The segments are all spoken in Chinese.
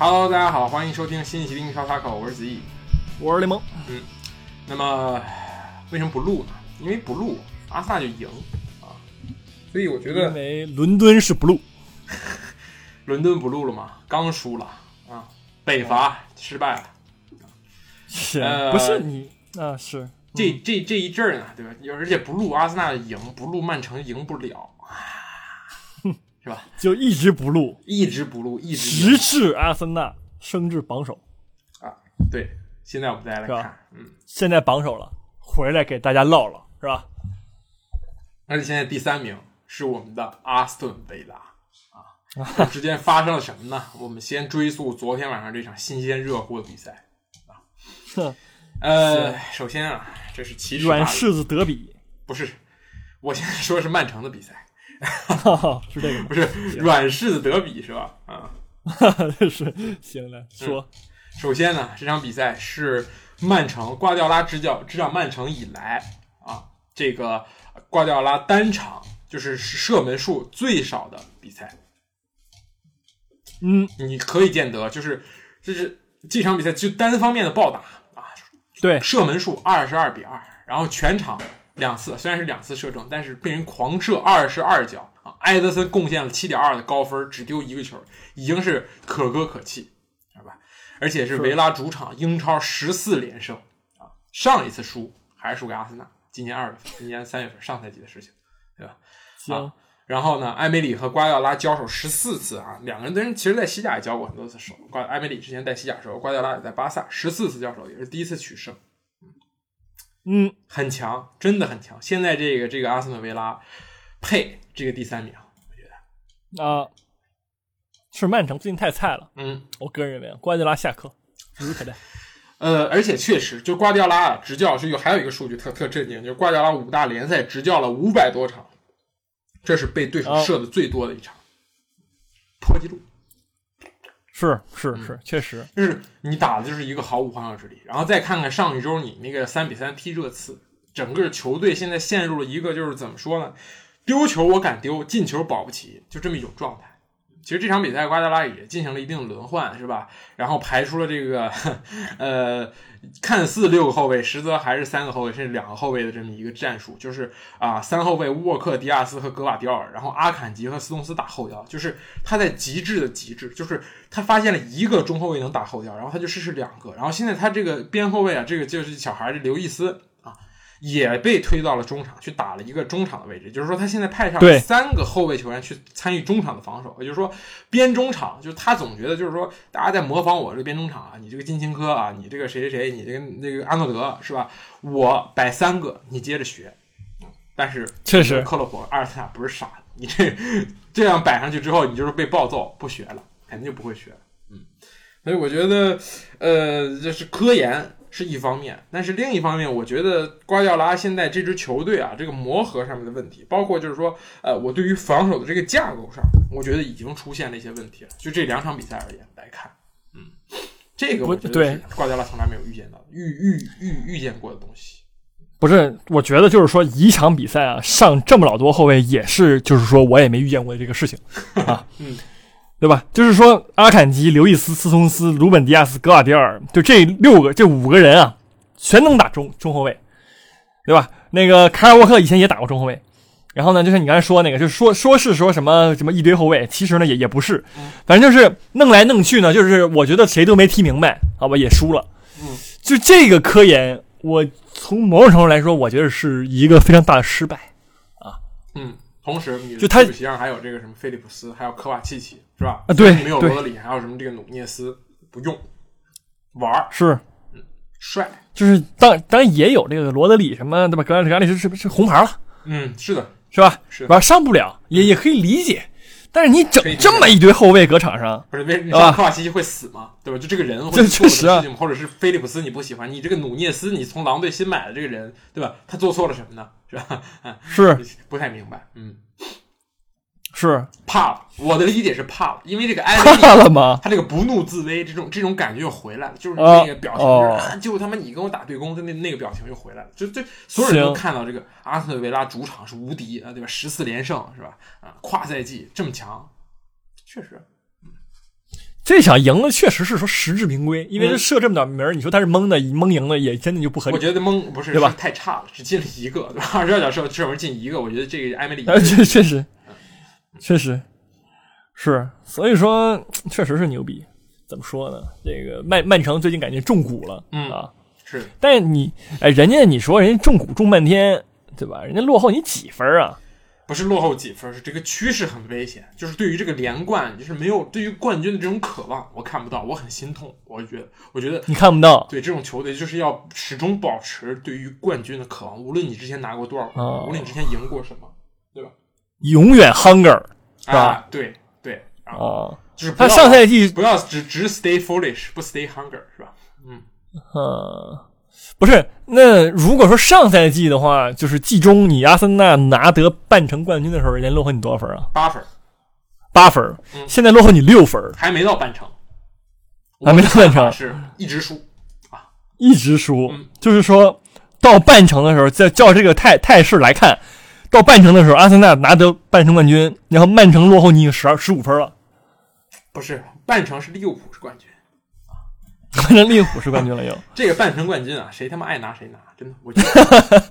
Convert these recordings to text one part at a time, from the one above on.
Hello，大家好，欢迎收听新一期的英超塔口，我是子毅。我是雷蒙。嗯，那么为什么不录呢？因为不录，阿森纳就赢啊。所以我觉得因得为伦敦是 blue，伦敦不录了嘛，刚输了啊，北伐失败了。是、呃不是你啊？是这这这一阵儿呢，对吧？而且不录阿森纳赢，不录曼城赢不了，是吧？就一直不录，一直不录，一直直至阿森纳升至榜首。啊。对，现在我们再来看，嗯，现在榜首了，回来给大家唠唠，是吧？而且现在第三名是我们的阿斯顿维拉啊。这之间发生了什么呢？我们先追溯昨天晚上这场新鲜热乎的比赛。啊，呃，首先啊，这是骑士软柿子德比，不是，我现在说的是曼城的比赛，哈哈，是这个吗不？是软柿子德比是吧？啊，是行了，说、首先呢，这场比赛是曼城瓜迪奥拉执教执掌曼城以来啊，这个瓜迪奥拉单场就是射门数最少的比赛。嗯，你可以见得，就是就是这场比赛就单方面的暴打啊，对，射门数二十二比二，然后全场两次，虽然是两次射正，但是被人狂射二十二脚啊。埃德森贡献了七点二的高分，只丢一个球，已经是可歌可泣，是吧？而且是是维拉主场英超十四连胜啊，上一次输还是输给阿森纳，今年二月份，今年三月份上赛季的事情。对吧行，然后呢，埃梅里和瓜迪奥拉交手十四次啊，两个人的人其实在西甲也交过很多次手。瓜埃梅里之前在西甲的时候，瓜迪奥拉也在巴萨，十四次交手也是第一次取胜，嗯，很强，真的很强。现在这个这个阿斯顿维拉配这个第三名，我觉得，啊，是曼城最近太菜了，嗯我个人认为，瓜迪拉下课，指日可待。呃，而且确实，就瓜迪奥拉啊，执教是有还有一个数据特特震惊，就是瓜迪奥拉五大联赛执教了五百多场，这是被对手哦射的最多的一场，破纪录。是是嗯是，确实，就是你打的就是一个毫无防守之力，然后再看看上一周你那个三比三踢热刺，整个球队现在陷入了一个就是怎么说呢？丢球我敢丢，进球保不齐，就这么一种状态。其实这场比赛瓜迪拉也进行了一定轮换，是吧？然后排出了这个 呃，看似六个后卫，实则还是三个后卫甚至两个后卫的这么一个战术，就是啊，三后卫沃克、迪亚斯和格瓦迪奥尔，然后阿坎吉和斯通斯打后腰，就是他在极致的极致，就是他发现了一个中后卫能打后腰，然后他就试试两个，然后现在他这个边后卫啊，这个就是小孩儿这刘易斯，也被推到了中场去打了一个中场的位置，就是说他现在派上三个后卫球员去参与中场的防守，也就是说边中场，就是他总觉得就是说大家在模仿我这个边中场啊，你这个金琴科啊，你这个谁谁谁，你这个那个阿诺德是吧？我摆三个，你接着学。但是确实克洛普、阿尔特塔不是傻子，你这这样摆上去之后，你就是被暴揍，不学了，肯定就不会学了。嗯，所以我觉得，呃，这是科研是一方面，但是另一方面，我觉得瓜迪奥拉现在这支球队啊，这个磨合上面的问题，包括就是说，呃，我对于防守的这个架构上，我觉得已经出现了一些问题了。就这两场比赛而言来看，嗯，这个我觉得对是瓜迪奥拉从来没有遇见到的、遇遇遇遇见过的东西。不是，我觉得就是说一场比赛啊，上这么老多后卫也是，就是说我也没遇见过这个事情啊，嗯，对吧？就是说阿坎吉、刘易斯、斯通斯、鲁本迪亚斯、格瓦迪尔，就这六个、这五个人啊，全能打中中后卫，对吧？那个凯尔沃克以前也打过中后卫，然后呢，就像你刚才说那个，就是说说是说什么什么一堆后卫，其实呢也也不是嗯，反正就是弄来弄去呢，就是我觉得谁都没踢明白，好吧，也输了。嗯，就这个科研，我从某种程度来说，我觉得是一个非常大的失败啊。嗯，同时你就他席上还有这个什么菲利普斯，还有科瓦契奇，是吧？啊对对没有罗德里，还有什么这个努涅斯，不用玩儿是，帅。就是当当然也有这个罗德里什么对吧？格兰格兰利是是是红牌了嗯，是的，是吧？是吧？上不了也也可以理解，但是你整这么一堆后卫搁场上，不是为你知道科瓦西奇会死吗？对吧？就这个人会做事情，或者是菲利普斯你不喜欢，你这个努涅斯你从狼队新买的这个人，对吧？他做错了什么呢？是吧？是不太明白。嗯，是怕了。我的理解是怕了，因为这个埃维利怕了吗？他这个不怒自威，这种这种感觉又回来了，就是啊那个表情，哦就是啊就他妈你跟我打对攻的那那个表情又回来了，就就所有人都看到这个阿斯顿维拉主场是无敌啊，对吧？十四连胜是吧？啊，跨赛季这么强，确实，这场赢了确实是说实至名归，因为射这么点名儿，你说他是蒙的，蒙赢了也真的就不合理。我觉得蒙不是对吧是太差了，只进了一个，对吧？二十二脚射射门进一个，我觉得这个埃梅里呃，确确实，确实是，所以说确实是牛逼。怎么说呢？这个曼曼城最近感觉中蛊了，嗯啊，是但是你哎，人家你说人家中蛊中半天，对吧？人家落后你几分啊？不是落后几分？是这个趋势很危险，就是对于这个连冠，就是没有对于冠军的这种渴望，我看不到，我很心痛。我觉得，我觉得你看不到对这种球队，就是要始终保持对于冠军的渴望，无论你之前拿过多少无论你之前赢过什么，永远 hunger 是吧？啊，对对，啊，就是他上赛季不要只只 stay foolish，不 stay hunger 是吧？嗯呃，不是，那如果说上赛季的话，就是季中你阿森纳拿得半程冠军的时候，人家落后你多少分啊？八分八分，嗯现在落后你六分，还没到半程，还没到半程是一直输啊。一直输。嗯就是说到半程的时候，再照这个态态势来看，到半程的时候，阿森纳拿得半程冠军，然后曼城落后你十二十五分了，不是半程是利物浦是冠军，曼城利物浦是冠军了又。这个半程冠军啊，谁他妈爱拿谁拿，真的，我觉得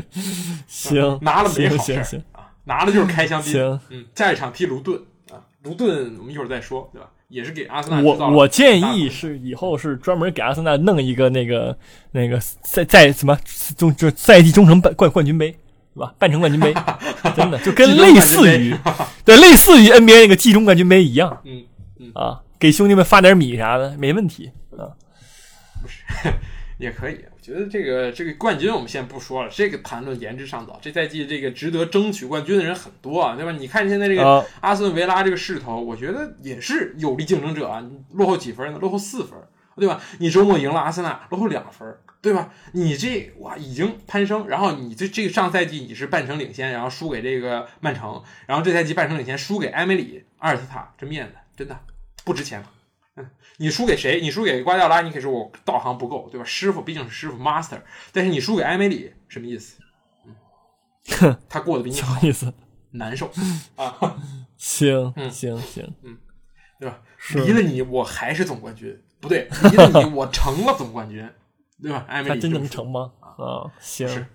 行，拿了没好事儿行行行啊，拿了就是开香槟。行。嗯，下一场踢卢顿啊，卢顿我们一会儿再说，对吧？也是给阿森纳我我建议是以后是专门给阿森纳弄一个那个那个赛赛什么中就赛季忠诚冠冠冠军杯，是吧？半程冠军杯，真的就跟类似于对类似于 NBA 那个季中冠军杯一样嗯，啊，给兄弟们发点米啥的没问题啊。也可以。我觉得这个这个冠军我们先不说了，这个谈论言之尚早。这赛季这个值得争取冠军的人很多啊，对吧？你看现在这个啊，阿斯顿维拉这个势头，我觉得也是有力竞争者啊。落后几分呢？落后四分，对吧？你周末赢了阿森纳，落后两分，对吧？你这哇已经攀升，然后你这这个上赛季你是半程领先，然后输给这个曼城，然后这赛季半程领先输给埃梅里、阿尔斯塔，这面子真的不值钱了。嗯，你输给谁？你输给瓜迪奥拉，你可以说我道行不够，对吧？师傅毕竟是师傅 master，但是你输给埃梅里什么意思？嗯，他过得比你好意思？难受 啊。行嗯行行，对吧？离了你，我还是总冠军，不对，离了你，我成了总冠军，对吧？艾梅他真能成吗？啊，行是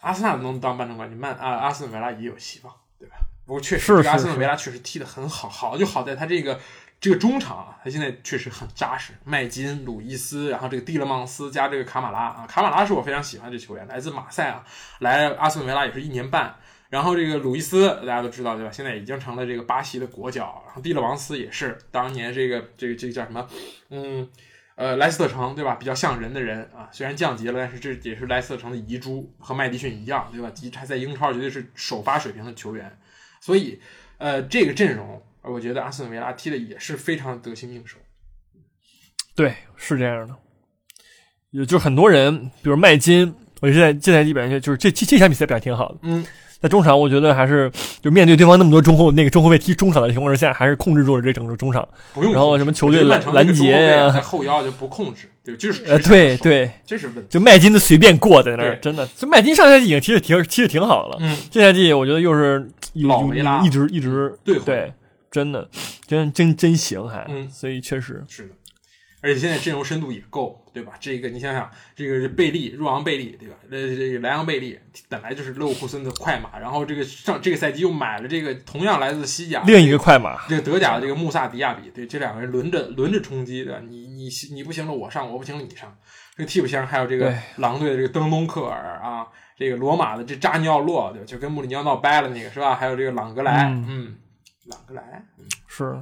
阿森纳能当半程冠军，曼啊阿斯顿维拉也有希望，对吧？不过确实，这个阿是斯顿维拉确实踢得很好，好就好在他这个这个中场啊，他现在确实很扎实，麦金、鲁伊斯，然后这个蒂勒芒斯加这个卡马拉啊，卡马拉是我非常喜欢的这球员，来自马赛啊，来阿斯顿维拉也是一年半。然后这个鲁伊斯大家都知道对吧？现在已经成了这个巴西的国脚。然后蒂勒王斯也是当年这个这个这个叫什么？嗯，呃，莱斯特城对吧？比较像人的人啊，虽然降级了，但是这也是莱斯特城的遗珠，和麦迪逊一样对吧？迪他在英超绝对是首发水平的球员。所以，呃，这个阵容，我觉得阿斯顿维拉踢的也是非常得心应手。对，是这样的。有就是很多人，比如麦金，我现在这赛季表现就是这这这场比赛表现挺好的。嗯，在中场，我觉得还是就面对对方那么多中后那个中后卫踢中场的情况之下，还是控制住了这整个中场。不用。然后什么球队拦截呀啊后腰就不控制，对，就是呃，对对，这是问题。就麦金的随便过在那儿，真的。这麦金上赛季已经踢的挺踢的挺好的了，嗯，这赛季我觉得又是老维拉一直一直对对，真的真真真行还，嗯所以确实是的，而且现在阵容深度也够，对吧？这个你想想，这个是贝利、若昂贝利，对吧？呃，这个莱昂贝利本来就是勒沃库森的快马，然后这个上这个赛季又买了这个同样来自西甲另一个快马，这个德甲的这个穆萨迪亚比，对，这两个人轮着轮着冲击的，你你你不行了我上，我不行了你上。这个替补箱还有这个狼队的这个登东克尔啊，这个罗马的这扎尼奥洛，对吧？就跟穆里尼奥闹掰了那个是吧？还有这个朗格莱，嗯嗯，朗格莱，嗯，是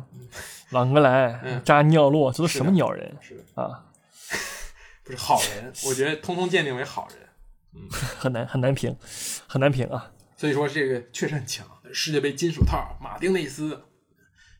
朗格莱嗯、扎尼奥洛，这都什么鸟人是，啊？不是好人，我觉得通通鉴定为好人。很难很难评，很难评啊。所以说这个确实很强，世界杯金手套马丁内斯，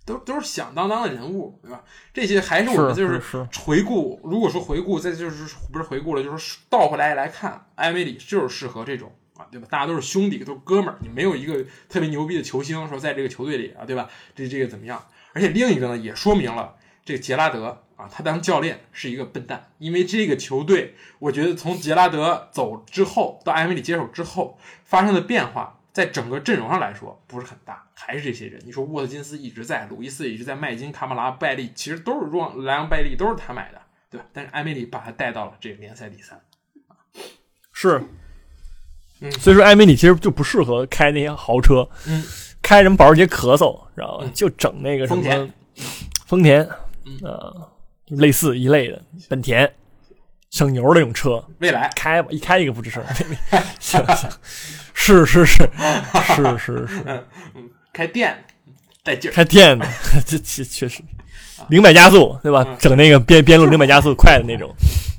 都都是响当当的人物，对吧？这些还是我们就是是回顾，如果说回顾，再就是不是回顾了，就是倒回来来看，埃梅里就是适合这种啊，对吧？大家都是兄弟，都是哥们儿，你没有一个特别牛逼的球星说在这个球队里啊，对吧？这这个怎么样？而且另一个呢，也说明了这个杰拉德啊，他当教练是一个笨蛋，因为这个球队，我觉得从杰拉德走之后到埃梅里接手之后发生的变化，在整个阵容上来说不是很大，还是这些人。你说沃特金斯一直在，鲁伊斯一直在，麦金、卡马拉、拜利其实都是让莱昂、拜利都是他买的，对吧？但是埃梅里把他带到了这个联赛第三，是，嗯所以说艾梅里其实就不适合开那些豪车，嗯，开什么保时捷咳嗽，知道吧？嗯。就整那个什么丰田。丰田，嗯。呃，类似一类的本田，省油的那种车，未来。开吧，一开一个不吱声。行行，是是是是是是，开店带劲儿，开店的，这确确实，零百加速对吧？嗯。整那个边边路零百加速快的那种，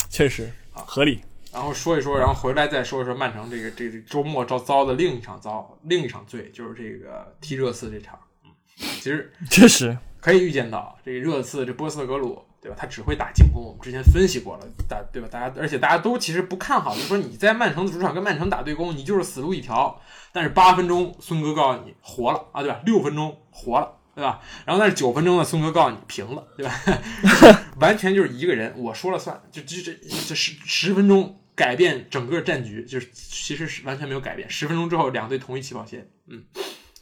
确实合理。然后说一说，然后回来再说一说曼城这个这个周末遭遭的另一场遭另一场罪，就是这个踢热刺这场。嗯，其实 确实，可以预见到，这个热刺这波斯特格鲁，对吧？他只会打进攻，我们之前分析过了，大对吧？大家而且大家都其实不看好，就是说你在曼城的主场跟曼城打对攻，你就是死路一条。但是八分钟，孙哥告诉你活了啊，对吧？六分钟活了。对吧？然后但是九分钟呢，孙哥告诉你平了，对吧？完全就是一个人，我说了算，就就这这十十分钟改变整个战局，就是其实是完全没有改变。十分钟之后，两队同一起跑线，嗯。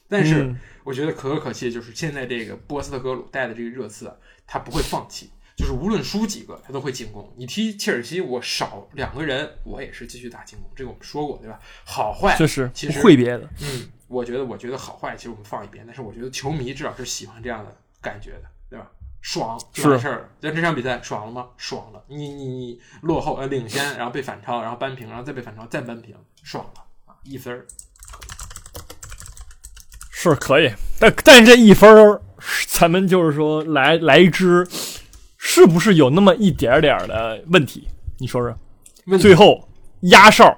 但是、嗯我觉得可歌可泣，就是现在这个波斯特格鲁带的这个热刺啊，他不会放弃，就是无论输几个，他都会进攻。你踢切尔西，我少两个人，我也是继续打进攻，这个我们说过，对吧？好坏确实其实会别的。嗯，我觉得，我觉得好坏，其实我们放一边，但是我觉得球迷至少是喜欢这样的感觉的？爽就完事儿了。但这场比赛爽了吗？爽了。你你你落后呃领先，然后被反超，然后扳平，然后再被反超，再扳平，爽了啊！一分儿。是可以，但但是这一分儿，咱们就是说来来一支，是不是有那么一点点儿的问题？你说说。最后压哨，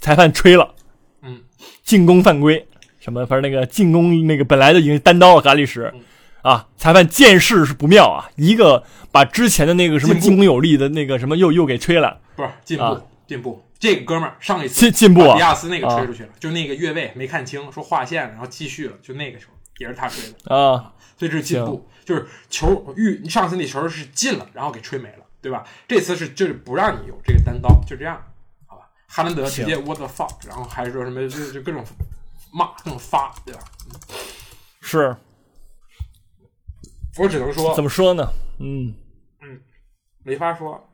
裁判吹了，嗯，进攻犯规，什么？反正那个进攻那个本来就已经单刀了，嘎利什嗯啊，裁判见势是不妙啊，一个把之前的那个什么进攻有力的那个什么又又给吹了，不是进步，啊进步。这个哥们儿上一次进进步啊迪啊亚斯那个吹出去了，就那个越位没看清，说划线，然后继续了，就那个球也是他吹的。啊，所以这是进步，就是球遇上次那球是进了，然后给吹没了，对吧？这次是就是不让你有这个单刀，就这样，好吧？哈兰德直接 what the fuck，然后还说什么就就各种骂各种发，对吧？是我只能说怎么说呢？嗯嗯，没法说，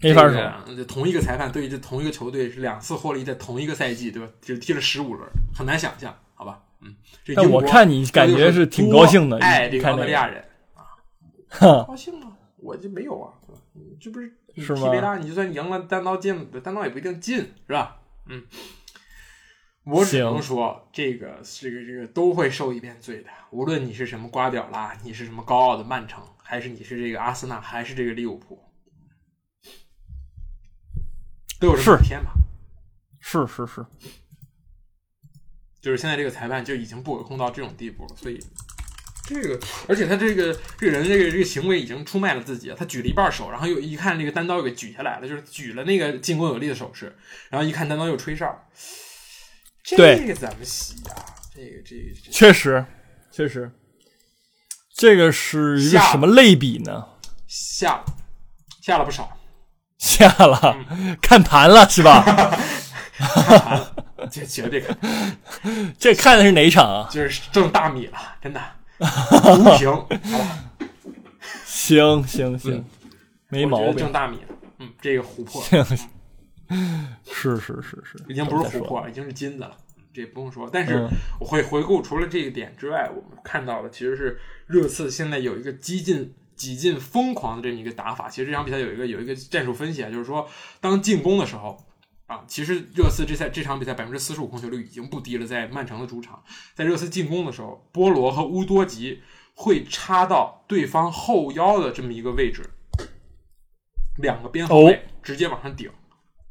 没法说，这个同一个裁判对于这同一个球队是两次获利，在同一个赛季，对吧？只踢了十五轮，很难想象，好吧？嗯，这但我看你感觉是挺高兴的，爱这个澳大利亚人，啊，高兴啊！我就没有啊，对吧这不是你是吗踢维拉，你就算赢了，单刀进，单刀也不一定进，是吧？嗯，我只能说，这个这个这个都会受一遍罪的。无论你是什么瓜屌啦，你是什么高傲的曼城，还是你是这个阿森纳，还是这个利物浦，都有这么是一天吧。是是是，就是现在这个裁判就已经不可控到这种地步了，所以这个，而且他这个这个人这个这个行为已经出卖了自己了。他举了一半手，然后又一看这个单刀又给举下来了，就是举了那个进攻有力的手势，然后一看单刀又吹哨，这个怎么洗啊？这个这个这个。确实确实，这个是一个什么类比呢？下了下了不少，下了，嗯。看盘了是吧？这绝对看 这看的是哪一场啊？就是挣大米了，真的无评，好吧，行行行，没毛病。挣，大米了，嗯，这个琥珀行行，是是是是，已经不是琥珀，已经是金子了，这不用说。但是嗯我会回顾，除了这一点之外，我们看到的其实是热刺现在有一个激进、几近疯狂的这么一个打法。其实这场比赛有一个有一个战术分析啊，就是说当进攻的时候。啊，其实热刺这赛这场比赛百分之四十五控球率已经不低了，在曼城的主场，在热刺进攻的时候，波罗和乌多吉会插到对方后腰的这么一个位置，两个边后卫直接往上顶，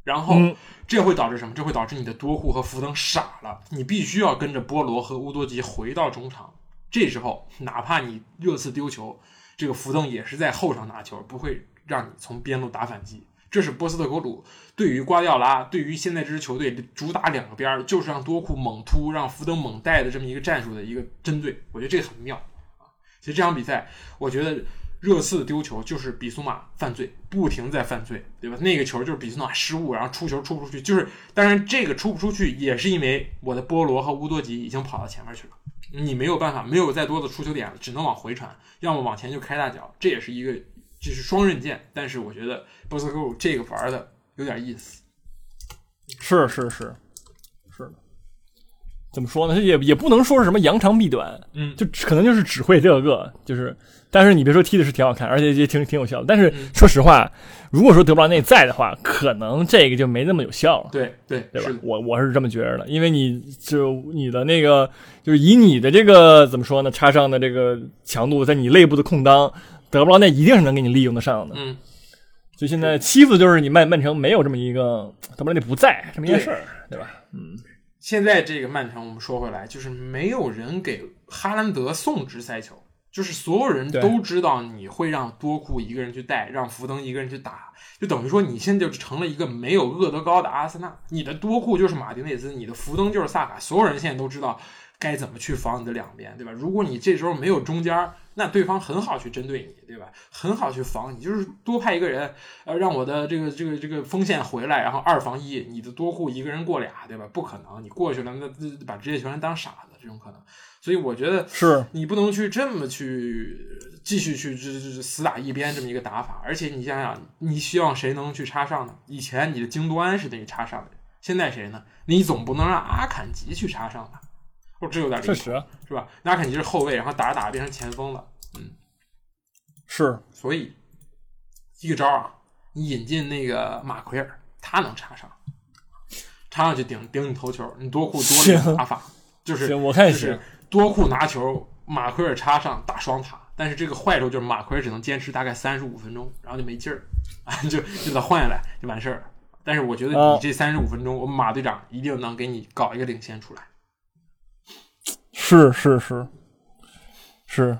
然后嗯这会导致什么？这会导致你的多库和福登傻了，你必须要跟着波罗和乌多吉回到中场。这时候，哪怕你热刺丢球，这个福登也是在后场拿球，不会让你从边路打反击。这是波斯特格鲁对于瓜迪奥拉，对于现在这支球队主打两个边儿，就是让多库猛突，让福登猛带的这么一个战术的一个针对。我觉得这个很妙啊。其实这场比赛，我觉得热刺丢球就是比苏马犯罪，不停在犯罪，对吧？那个球就是比苏马失误，然后出球出不出去，就是当然这个出不出去也是因为我的波罗和乌多吉已经跑到前面去了，你没有办法，没有再多的出球点了，只能往回传，要么往前就开大脚，这也是一个这是双刃剑。但是我觉得波斯科鲁这个玩的有点意思，是是是。怎么说呢？也也不能说是什么扬长避短，嗯就可能就是只会这个，就是。但是你别说踢的是挺好看，而且也挺挺有效的。但是嗯说实话，如果说德布劳内在的话，可能这个就没那么有效了。对对对吧？我我是这么觉着的，因为你就你的那个，就是以你的这个怎么说呢，插上的这个强度，在你内部的空当，德布劳内一定是能给你利用得上的。嗯，就现在欺负的就是你曼曼城没有这么一个德布劳内不在这么一件事儿，对吧？现在这个曼城，我们说回来，就是没有人给哈兰德送直塞球，就是所有人都知道你会让多库一个人去带，让福登一个人去打，就等于说你现在就成了一个没有厄德高的阿森纳，你的多库就是马丁内斯，你的福登就是萨卡，所有人现在都知道该怎么去防你的两边，对吧？如果你这时候没有中间，那对方很好去针对你，对吧？很好去防你，就是多派一个人，呃，让我的这个这个这个锋线回来，然后二防一，你的多库一个人过俩，对吧？不可能，你过去了，那那把职业球员当傻子，这种可能。所以我觉得是你不能去这么去继续去这这这死打一边这么一个打法，而且你想想，你希望谁能去插上呢？以前你的京多安是得插上的，现在谁呢？你总不能让阿坎吉去插上吧？哦，这有点离谱，确实是吧？那肯定是后卫，然后打着打着变成前锋了，嗯是所以一个招啊，你引进那个马奎尔，他能插上，插上去顶顶你头球，你多库多了一个打法，就是行，我看就是。多库拿球，马奎尔插上打双塔。但是这个坏处就是马奎尔只能坚持大概三十五分钟，然后就没劲儿，啊，就就得换下来就完事儿了。但是我觉得啊你这三十五分钟，我们马队长一定能给你搞一个领先出来。是是是是，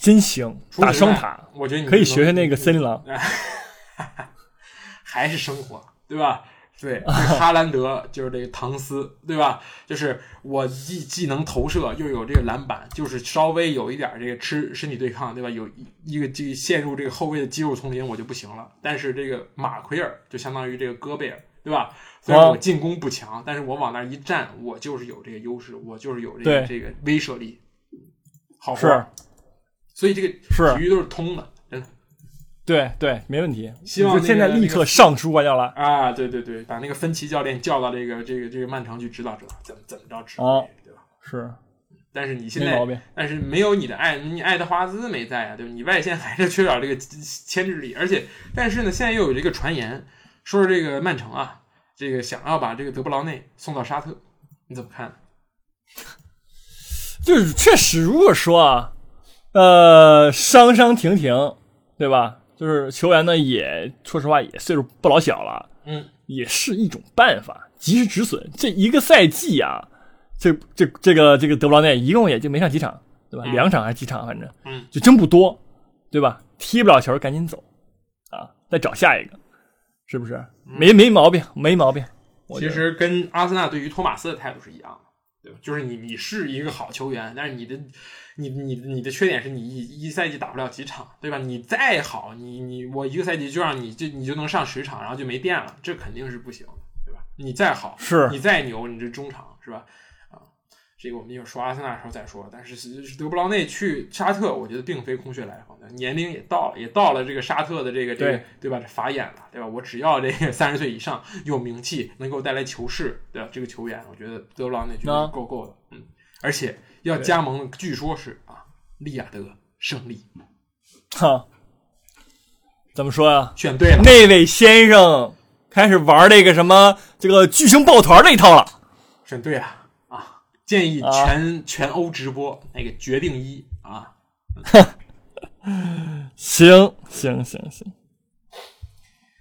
真行，打双塔我觉得你可以学学那个森林狼。还是生活，对吧？对，这哈兰德就是这个唐斯，对吧？就是我既既能投射，又有这个篮板，就是稍微有一点这个吃身体对抗，对吧？有一一个这个陷入这个后卫的肌肉丛林，我就不行了。但是这个马奎尔就相当于这个戈贝尔，对吧？虽然我进攻不强，但是我往那儿一站，我就是有这个优势，我就是有这个这个威慑力，好活是儿。所以这个是体育都是通的，真的。对对，没问题。希望现在立刻上书瓜迪奥拉。啊，对对对，把那个芬奇教练叫到这个这个这个曼城去指导指导，怎么怎么着指导，啊对吧？是但是你现在。但是没有你的爱，你爱德华兹没在啊，对吧？你外线还是缺少这个牵制力，而且，但是呢，现在又有这个传言，说说这个曼城啊，这个想要把这个德布劳内送到沙特，你怎么看？就是确实，如果说啊，呃，伤伤停停，对吧？就是球员呢，也说实话也岁数不老小了，嗯，也是一种办法，及时止损。这一个赛季啊，这这这个这个德布劳内一共也就没上几场，对吧？嗯两场还是几场，反正嗯，就真不多，对吧？踢不了球赶紧走啊，再找下一个，是不是？没没毛病，没毛病。其实跟阿森纳对于托马斯的态度是一样的，对吧？就是你你是一个好球员，但是你的你你你的缺点是你一一赛季打不了几场，对吧？你再好，你你我一个赛季就让你就你就能上十场，然后就没电了，这肯定是不行的，对吧？你再好，是你再牛，你这中场是吧？啊，这个我们一会儿说阿森纳的时候再说。但是是德布劳内去沙特，我觉得并非空穴来风的，年龄也到了，也到了这个沙特的这个这个对对吧？这法眼了，对吧？我只要这个三十岁以上有名气，能给我带来球势的这个球员，我觉得德布劳内绝对啊是够够的。嗯，而且要加盟，据说是啊，利雅得胜利 哈，怎么说呀、选对了，那位先生开始玩这个什么这个巨星抱团那一套了。选对了啊！建议全、全欧直播那个决定一啊，行行行行，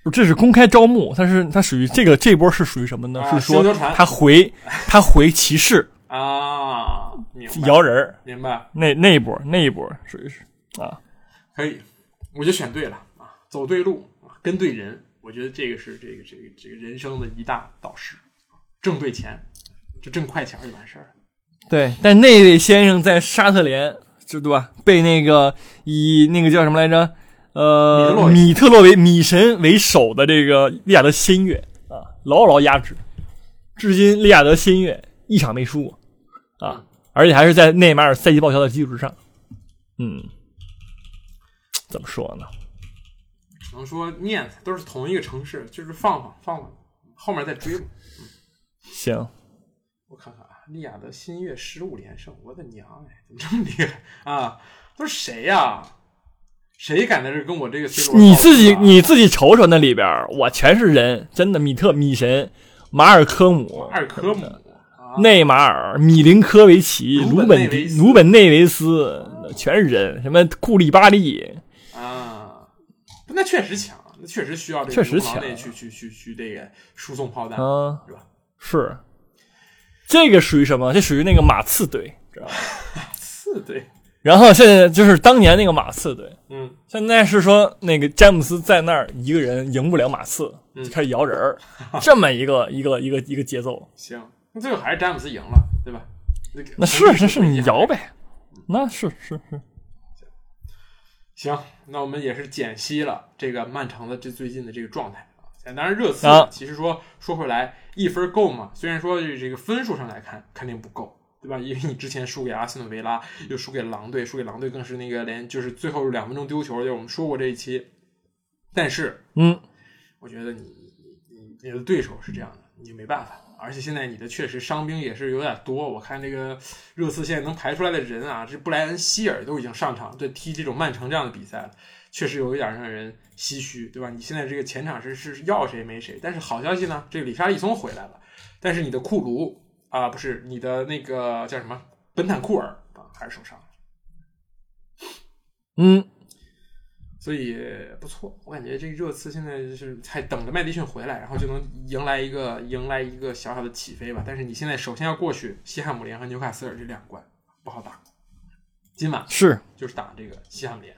不这是公开招募，但是它属于这个这波是属于什么呢？啊是说他回 他回骑士啊，摇人儿明白。那那一波那一波属于是啊，可以，我就选对了啊，走对路啊，跟对人，我觉得这个是这个这个这个人生的一大导师，挣对钱，就挣快钱就完事儿了。对。但那位先生在沙特联就对吧？被那个以那个叫什么来着？呃，米特洛维米神为首的这个利雅得新音乐啊，牢牢压制，至今利亚德新音乐一场没输过啊，而且还是在内马尔赛季报销的基础之上。嗯，怎么说呢？只能说面子都是同一个城市，就是放放放放，后面再追吧。行，我看看啊，利雅得新月十五连胜，我的娘哎，怎么这么厉害啊？都是谁呀、谁敢在这跟我这个 C 罗你自己你自己瞅瞅那里边儿，我全是人，真的，米特米神、马尔科姆、马尔科姆啊，内马尔、米林科维奇、鲁鲁本迪、本内维斯鲁本内维斯，全是人，什么库利巴利，啊，那确实强，那确实需要这个确实中廊内强去去去去这个输送炮弹，啊，是吧？是，这个属于什么？这属于那个马刺队，知道吧？是对，然后现在就是当年那个马刺队，嗯，现在是说那个詹姆斯在那儿一个人赢不了马刺，嗯就开始摇人儿，这么一个 一个一个一个节奏。行，那最后还是詹姆斯赢了，对吧？那是那是那是你摇呗，那是是是，行，那我们也是解析了这个曼城的这最近的这个状态啊。当然，热刺啊其实说说回来，一分够吗？虽然说这个分数上来看肯定不够，对吧？因为你之前输给阿斯顿维拉，又输给狼队，输给狼队更是那个连就是最后两分钟丢球，就我们说过这一期。但是嗯，我觉得你你你你的对手是这样的，你没办法。而且现在你的确实伤兵也是有点多，我看这个热刺现在能排出来的人啊，这布莱恩希尔都已经上场对踢这种曼城这样的比赛了，确实有一点让人唏嘘，对吧？你现在这个前场是是要谁没谁，但是好消息呢，这个里沙利松回来了，但是你的库卢啊，不是你的那个叫什么本坦库尔啊，还是受伤了。嗯，所以不错，我感觉这个热刺现在就是还等着麦迪逊回来，然后就能迎来一个迎来一个小小的起飞吧。但是你现在首先要过去西汉姆联和纽卡斯尔这两关，不好打。今晚是就是打这个西汉姆联，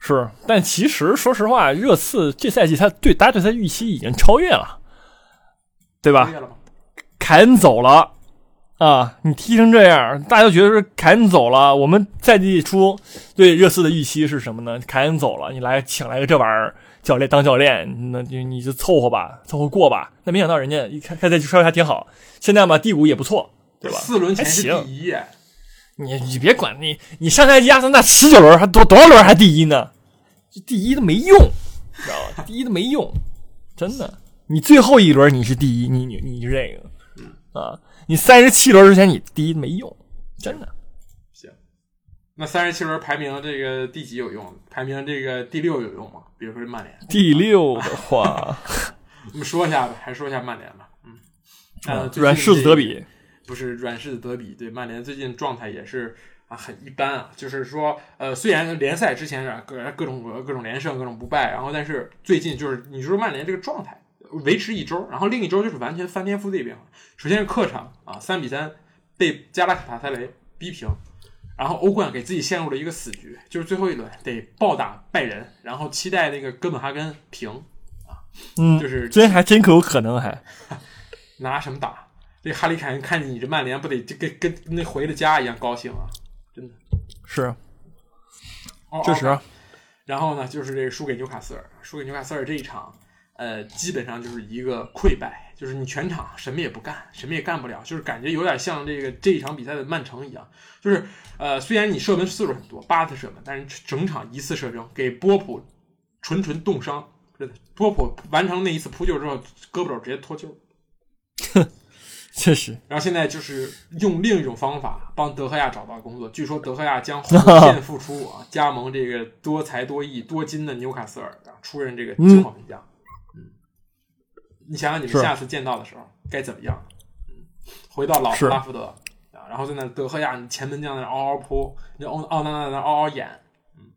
是，但其实说实话，热刺这赛季他对大家对他预期已经超越了，对吧？凯恩走了啊，你踢成这样，大家都觉得是凯恩走了。我们赛季初对热刺的预期是什么呢？凯恩走了，你来请来个这玩意儿教练当教练，那就你就凑合吧，凑合过吧。那没想到人家一开开赛季稍微还挺好，现在嘛第五也不错，对吧？四轮前是还行第一，你你别管你，你上赛季阿森纳十九轮还多多少轮还第一呢？这第一都没用，知道吧？第一都没用，真的。你最后一轮你是第一，你你你是这个，啊，你三十七轮之前你第一没用，真的。行。那三十七轮排名这个第几有用？排名这个第六有用吗？比如说曼联，第六的话，我们说一下吧，还是说一下曼联吧。嗯，呃，最近软柿子德比，不是软柿子德比，对曼联最近状态也是啊很一般啊，就是说呃虽然联赛之前啊各各种各种连胜各种不败，然后但是最近就是你说曼联这个状态维持一周，然后另一周就是完全翻天覆地变化。首先是客场啊三比三被加拉塔萨雷逼平。然后欧冠给自己陷入了一个死局，就是最后一轮得暴打拜仁，然后期待那个哥本哈根平啊，嗯，就是这还真可有可能还，拿什么打？这哈里凯恩看见你这曼联，不得就跟跟跟那回了家一样高兴啊！真的，是确实啊，然后呢，就是这个输给纽卡斯尔，输给纽卡斯尔这一场，呃，基本上就是一个溃败，就是你全场什么也不干，什么也干不了，就是感觉有点像这个这一场比赛的曼城一样，就是呃，虽然你射门次数很多，八次射门，但是整场一次射正，给波普纯纯冻伤，真的，波普完成那一次扑救之后，胳膊肘直接脱臼。确实，然后现在就是用另一种方法帮德赫亚找到工作。据说德赫亚将红 线复出啊，加盟这个多才多艺、多金的纽卡斯尔，啊，出任这个金黄门将。嗯，你想想你们下次见到的时候该怎么样？嗯，回到老拉福德啊，然后在那德赫亚前门将在那嗷嗷扑，那奥奥纳纳在那嗷嗷演，嗯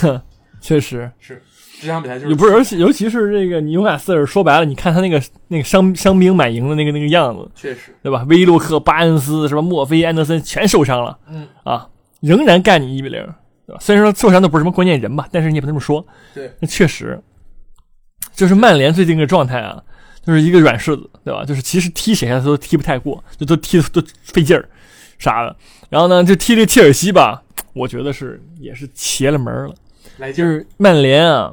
哼，确实。是这场比赛就是也不是，尤其尤其是这个纽卡斯尔，说白了，你看他那个那个伤伤兵满营的那个那个样子，确实，对吧？威洛克、巴恩斯、什么墨菲、安德森全受伤了嗯，啊，仍然干你一比零，对吧？虽然说受伤的不是什么关键人吧，但是你也不能这么说。对，那确实，就是曼联最近这个状态啊，就是一个软柿子，对吧？就是其实踢谁他都踢不太过，就都踢得都费劲儿。啥的。然后呢，就踢这切尔西吧，我觉得是也是邪了门了。来劲儿，就是曼联啊，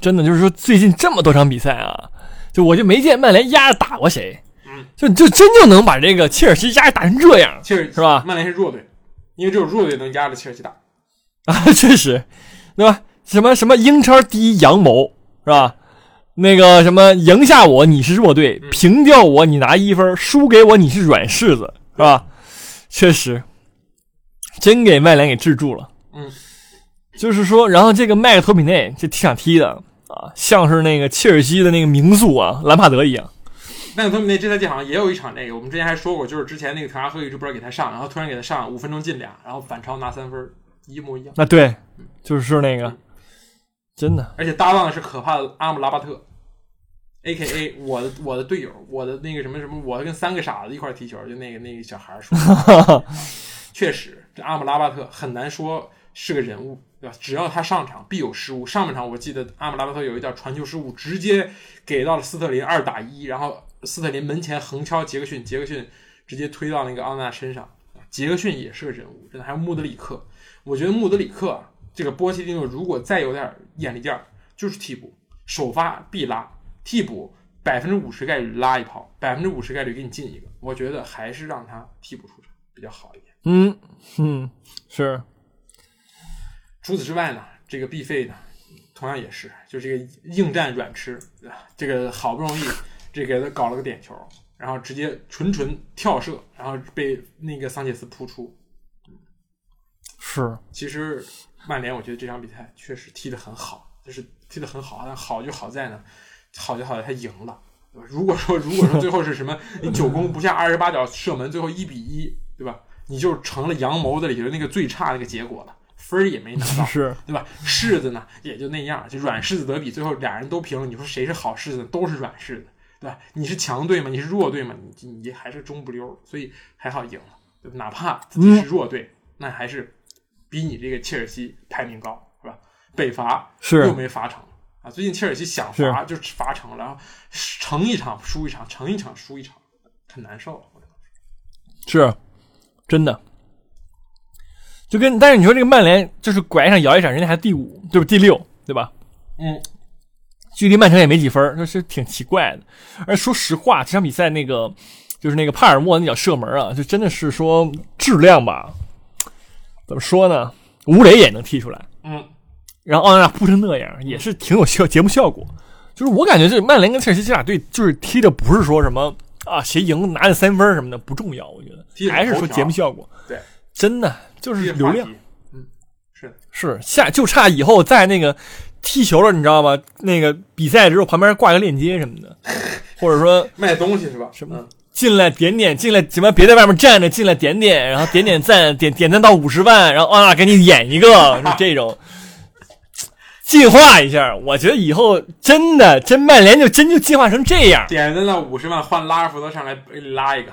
真的就是说最近这么多场比赛啊，就我就没见曼联压着打过谁，嗯，就就真就能把这个切尔西压着打成这样切尔是吧？曼联是弱队，因为只有弱队能压着切尔西打。啊，确实，对吧？什么什么英超第一阳谋是吧？那个什么赢下我你是弱队，嗯平掉我你拿一分，输给我你是软柿子是吧？确实，真给曼联给制住了。嗯，就是说，然后这个麦克托米内这踢场踢的啊，像是那个切尔西的那个名宿啊，兰帕德一样。麦克托米内这赛季好像也有一场那个，我们之前还说过，就是之前那个滕哈赫一直不知道给他上，然后突然给他上，五分钟进俩，然后反超拿三分，一模一样。那对，就是那个，真的而且搭档的是可怕的阿姆拉巴特，A K A 我的我的队友，我的那个什么什么，我跟三个傻子一块儿踢球，就那个那个小孩儿说的，确实这阿姆拉巴特很难说是个人物，对吧？只要他上场必有失误。上半场我记得阿姆拉巴特有一脚传球失误，直接给到了斯特林二打一，然后斯特林门前横敲杰克逊，杰克逊直接推到那个奥纳身上。杰克逊也是个人物，真的。还有穆德里克，我觉得穆德里克啊这个波切蒂诺如果再有点眼力劲儿，就是替补，首发必拉，替补百分之五十概率拉一炮，百分之五十概率给你进一个。我觉得还是让他替补出场比较好一点。嗯嗯，是除此之外呢，这个毕费呢，同样也是，就这个硬战软吃？这个好不容易这给他搞了个点球，然后直接纯纯跳射，然后被那个桑切斯扑出。是，其实曼联，我觉得这场比赛确实踢得很好，就是踢得很好，但好就好在呢，好就好在他赢了。如果说如果说最后是什么，你九攻不下二十八脚射门，最后一比一，对吧？你就成了阳谋的里头那个最差那个结果了，分儿也没拿到，是对吧？柿子呢也就那样，就软柿子德比，最后俩人都平了。你说谁是好柿子？都是软柿子，对吧？你是强队吗？你是弱队吗？你你还是中不溜，所以还好赢了，对吧？哪怕自己是弱队，那还是比你这个切尔西排名高，是吧？北伐是又没罚成啊！最近切尔西想罚就罚成了，然后成一场输一场，成一场输一场，很难受。是，真的。就跟但是你说这个曼联就是拐一场摇一场，人家还第五，对不第六，对吧？嗯，距离曼城也没几分，就是挺奇怪的。而说实话，这场比赛那个就是那个帕尔默那脚射门啊，就真的是说质量吧，怎么说呢？吴磊也能踢出来，嗯，然后奥纳扑成那样，也是挺有效节目效果。就是我感觉这曼联跟切尔西这俩队就是踢的不是说什么啊谁赢拿下三分什么的不重要，我觉得还是说节目效果。对，真的就是流量。嗯，是，是下就差以后在那个踢球了，你知道吗？那个比赛之后旁边挂个链接什么的，或者说 卖东西是吧？什么嗯进来点点，进来什么别在外面站着，进来点点，然后点点赞，点点赞到五十万，然后啊给你演一个，是这种。进化一下，我觉得以后真的真曼联就真就进化成这样，点赞到五十万换拉尔福德上来给你拉一个，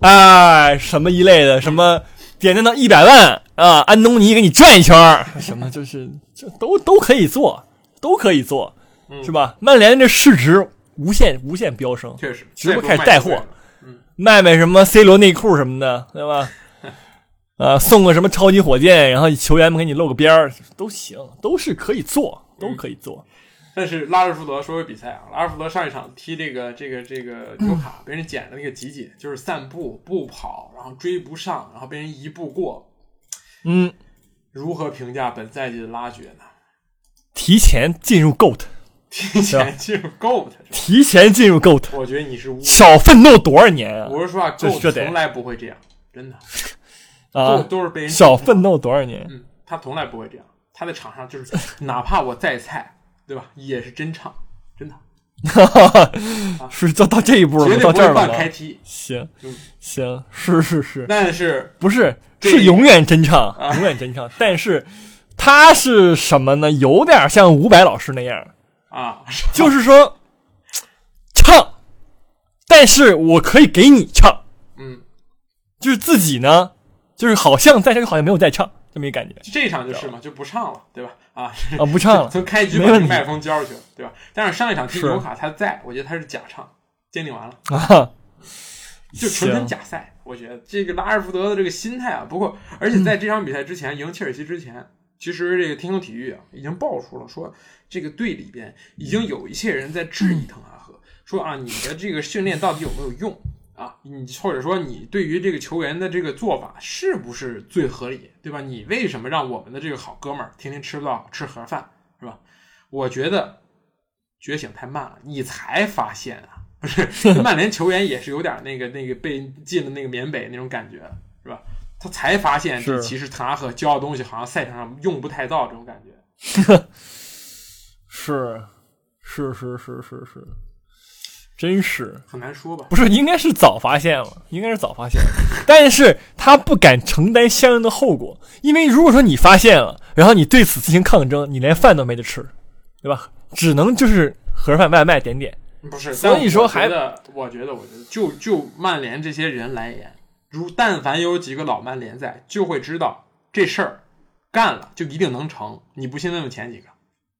哎，什么一类的，什么点赞到一百万啊，安东尼给你转一圈儿，什么就是这都都可以做，都可以做，嗯是吧？曼联这市值无限无限飙升，确实，直播开始带货卖卖什么 C 罗内裤什么的，对吧？啊，送个什么超级火箭，然后球员们给你露个边儿都行，都是可以做，都可以做。但是拉尔福德说说比赛啊，拉尔福德上一场踢这个这个这个纽卡，被人捡了那个集锦，就是散步不跑，然后追不上，然后被人一步过。嗯，如何评价本赛季的拉爵呢？提前进入 GOAT，提前进入 GOAT，提前进入 GOAT，我觉得你是污。少奋斗多少年啊？我是说啊，GOAT 从来不会这样，真的，啊都，都是被人少奋斗多少年？嗯，他从来不会这样，他在场上就是，哪怕我再菜，对吧，也是真唱，真的，是到到这一步了到这儿了。行嗯行，是是是，但是不是是永远真唱，啊永远真唱。但是他是什么呢？有点像伍佰老师那样，啊，就是说唱，但是我可以给你唱，嗯，就是自己呢，就是好像在这，好像没有在唱，这么一感觉这一场就是嘛，就不唱了，对吧？啊，啊，不唱了。从开局把麦克风交出去了，对吧？但是上一场踢是纽卡他在，我觉得他是假唱，鉴定完了。啊，就纯纯假赛。我觉得这个拉尔福德的这个心态啊，不过而且在这场比赛之前赢切尔西之前，其实这个天空体育啊已经爆出了说，这个队里边已经有一些人在质疑滕哈赫，说啊你的这个训练到底有没有用啊？你或者说你对于这个球员的这个做法是不是最合理，对吧？你为什么让我们的这个好哥们儿天天吃不到吃盒饭，是吧？我觉得觉醒太慢了，你才发现啊，不是 曼联球员也是有点那个那个被进了那个缅北那种感觉，是吧？他才发现这其实滕哈赫教的东西好像赛场上用不太到这种感觉。是是是是是是，真是很难说吧？不是应该是早发现了，应该是早发现了，但是他不敢承担相应的后果，因为如果说你发现了，然后你对此进行抗争，你连饭都没得吃，对吧？只能就是盒饭外卖点点。不是，所以说还得，我觉得，我觉得，就就曼联这些人来言，如但凡有几个老曼联在，就会知道这事儿干了就一定能成。你不信问问前几个，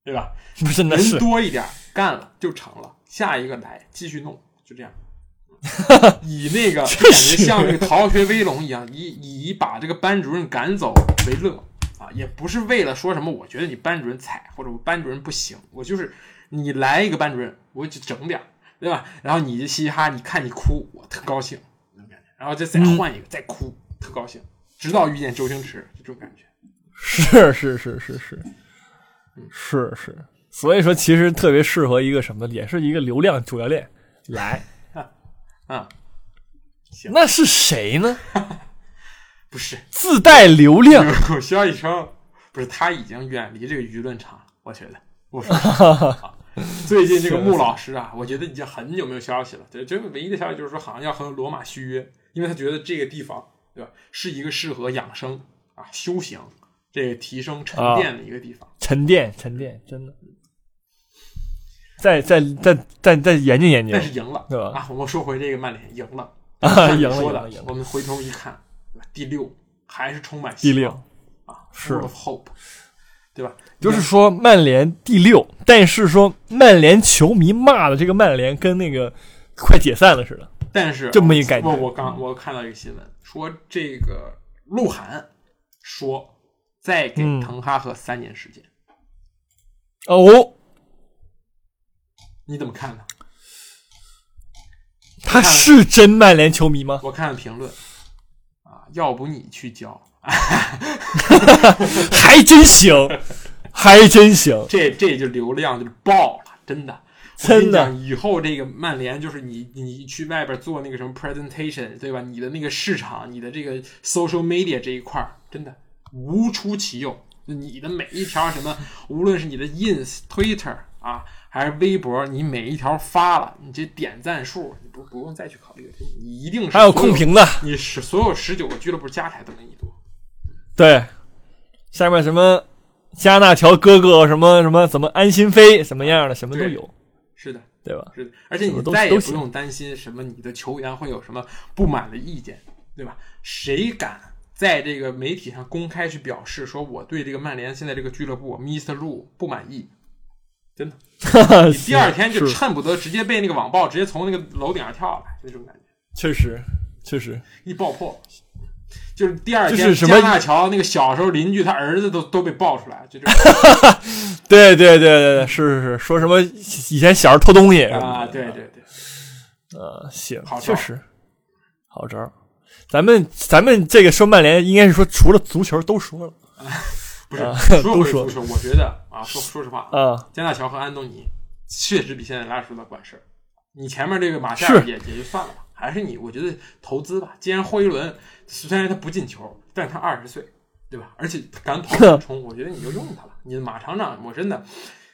对吧？不是，那人多一点，干了就成了，下一个来继续弄，就这样。以那个感觉像那个逃学威龙一样，以以把这个班主任赶走为乐啊，也不是为了说什么，我觉得你班主任菜或者我班主任不行，我就是你来一个班主任，我就整点儿，对吧？然后你嘻嘻哈，你看你哭，我特高兴那种感觉，然后再再换一个，再哭，特高兴，直到遇见周星驰，就这种感觉。是是是是是是是，所以说其实特别适合一个什么，也是一个流量主教练来。啊，行那是谁呢？不是，自带流量，有消息称，不是他已经远离这个舆论场了，我觉得。我说 最近这个穆老师啊，我觉得已经很久没有消息了。对，这个唯一的消息就是说，好像要和罗马续约，因为他觉得这个地方，对吧，是一个适合养生啊、修行、这个提升沉淀的一个地方。沉淀沉淀，真的。再再再再再研究研究但，是赢了，对吧啊，我们说回这个曼联赢了，啊赢了说的赢了赢了，我们回头一看，第六还是充满第六希望啊是 hope，对吧？就是说曼联第六，但是说曼联球迷骂的这个曼联跟那个快解散了似的。但是这么一感觉我我刚我看到一个新闻，说这个鹿晗说再给嗯滕哈赫三年时间，哦，你怎么看呢？他是真曼联球迷吗？我看了评论啊，要不你去教 还真行，还真行。这这就流量就爆了，真的。真的以后这个曼联就是你，你去外边做那个什么 presentation，对吧？你的那个市场，你的这个 social media 这一块儿，真的无出其右。你的每一条什么，无论是你的 ins、Twitter 啊，还是微博，你每一条发了，你这点赞数，你不不用再去考虑，你一定是还有控评的，你是所有十九个俱乐部加起来都没你多。对，下面什么加纳乔哥哥，什么什么怎么安心飞，什么样的什么都有，是的，对吧？是的，而且你再也不用担心什么你的球员会有什么不满的意见，对吧？谁敢在这个媒体上公开去表示说我对这个曼联现在这个俱乐部 Mr. Lu 不满意？真的，你第二天就是。恨不得直接被那个网暴直接从那个楼顶上跳下来，就这种感觉，确实确实，一爆破。就是第二天，就是什么加纳乔那个小时候邻居他儿子都都被爆出来，就这种。对对对对对，是是是，说什么以前小时候偷东西。啊，对对对，呃，行好，确实。好招。咱们咱们这个说曼联，应该是说除了足球都说了。不是都说回足球，我觉得啊，说说实话，嗯，加纳乔和安东尼确实比现在拉什福德管事儿。你前面这个马夏尔也也就算了吧，还是你，我觉得投资吧。既然霍伊伦虽然他不进球，但是他二十岁，对吧？而且他敢跑 敢冲，我觉得你就用他了。你的马厂长，我真的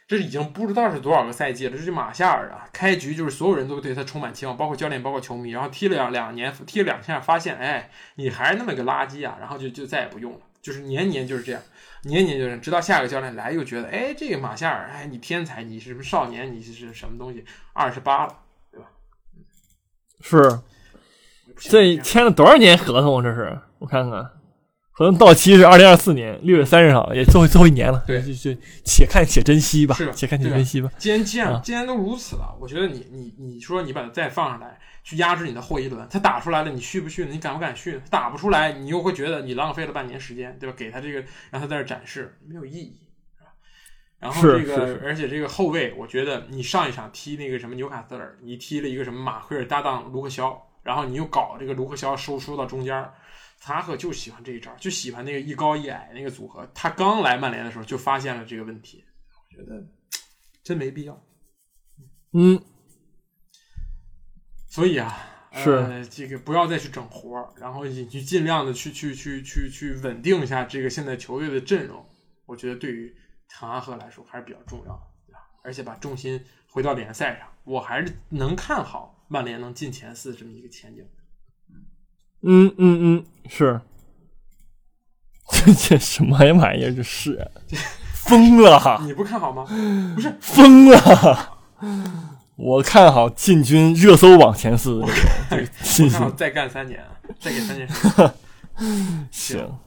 这已经不知道是多少个赛季了。这是马夏尔啊，开局就是所有人都对他充满期望，包括教练，包括球迷。然后踢了两两年，踢了两下，发现哎，你还是那么个垃圾啊，然后就就再也不用了。就是年年就是这样。年年就是，直到下个教练来，又觉得，哎，这个马夏尔，哎，你天才，你是什么少年，你是什么东西？二十八了，对吧？是这签了多少年合同？这是我看看，合同到期是二零二四年六月三十号，也最后最后一年了。对就就且看且珍惜吧是，且看且珍惜吧。既然既然啊既然都如此了，我觉得你你你说你把它再放上来，去压制你的后一轮，他打出来了，你续不续？你敢不敢续？打不出来，你又会觉得你浪费了半年时间，对吧？给他这个让他在这儿展示没有意义，是吧？然后这个而且这个后卫，我觉得你上一场踢那个什么纽卡斯尔，你踢了一个什么马奎尔搭档卢克肖，然后你又搞这个卢克肖收收到中间儿。萨拉赫就喜欢这一招，就喜欢那个一高一矮那个组合。他刚来曼联的时候就发现了这个问题，我觉得真没必要。嗯，所以啊，是呃、这个不要再去整活儿，然后你去尽量的去去去去去稳定一下这个现在球队的阵容。我觉得对于滕哈赫来说还是比较重要的，对吧？而且把重心回到联赛上，我还是能看好曼联能进前四这么一个前景。嗯嗯嗯，是。这 这什么玩意儿？这是 疯了哈！你不看好吗？不是，疯了！我看好进军热搜榜前四的这个信息看。好 再干三年，啊，再给三年时间。行，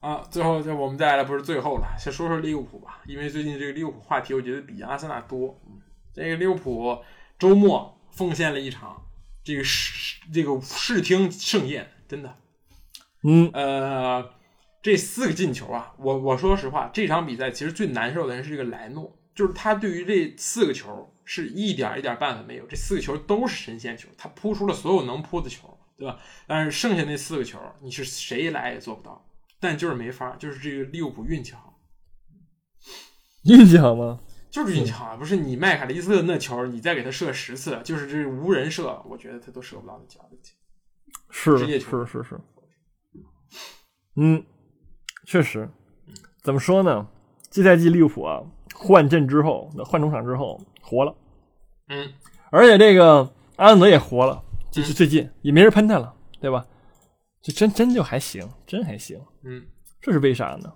啊，最后就我们再来不是最后了，先说说利物浦吧，因为最近这个利物浦话题我觉得比阿森纳多。嗯这个利物浦周末奉献了一场这个视这个视听盛宴，真的，嗯呃，这四个进球啊，我我说实话，这场比赛其实最难受的人是这个莱诺，就是他对于这四个球是一点一点办法没有，这四个球都是神仙球，他扑出了所有能扑的球，对吧？但是剩下那四个球，你是谁来也做不到，但就是没法，就是这个利物浦运气好。运气好吗？就是运气好，不是你麦卡利斯特那球，你再给他射十次，就是这无人射，我觉得他都射不到那角里去。是是是是，嗯，确实，怎么说呢？这赛季利物浦啊，换阵之后，换中场之后活了，嗯，而且这个阿伦德也活了，就是最近也没人喷他了，对吧？这真真就还行，真还行，嗯，这是为啥呢？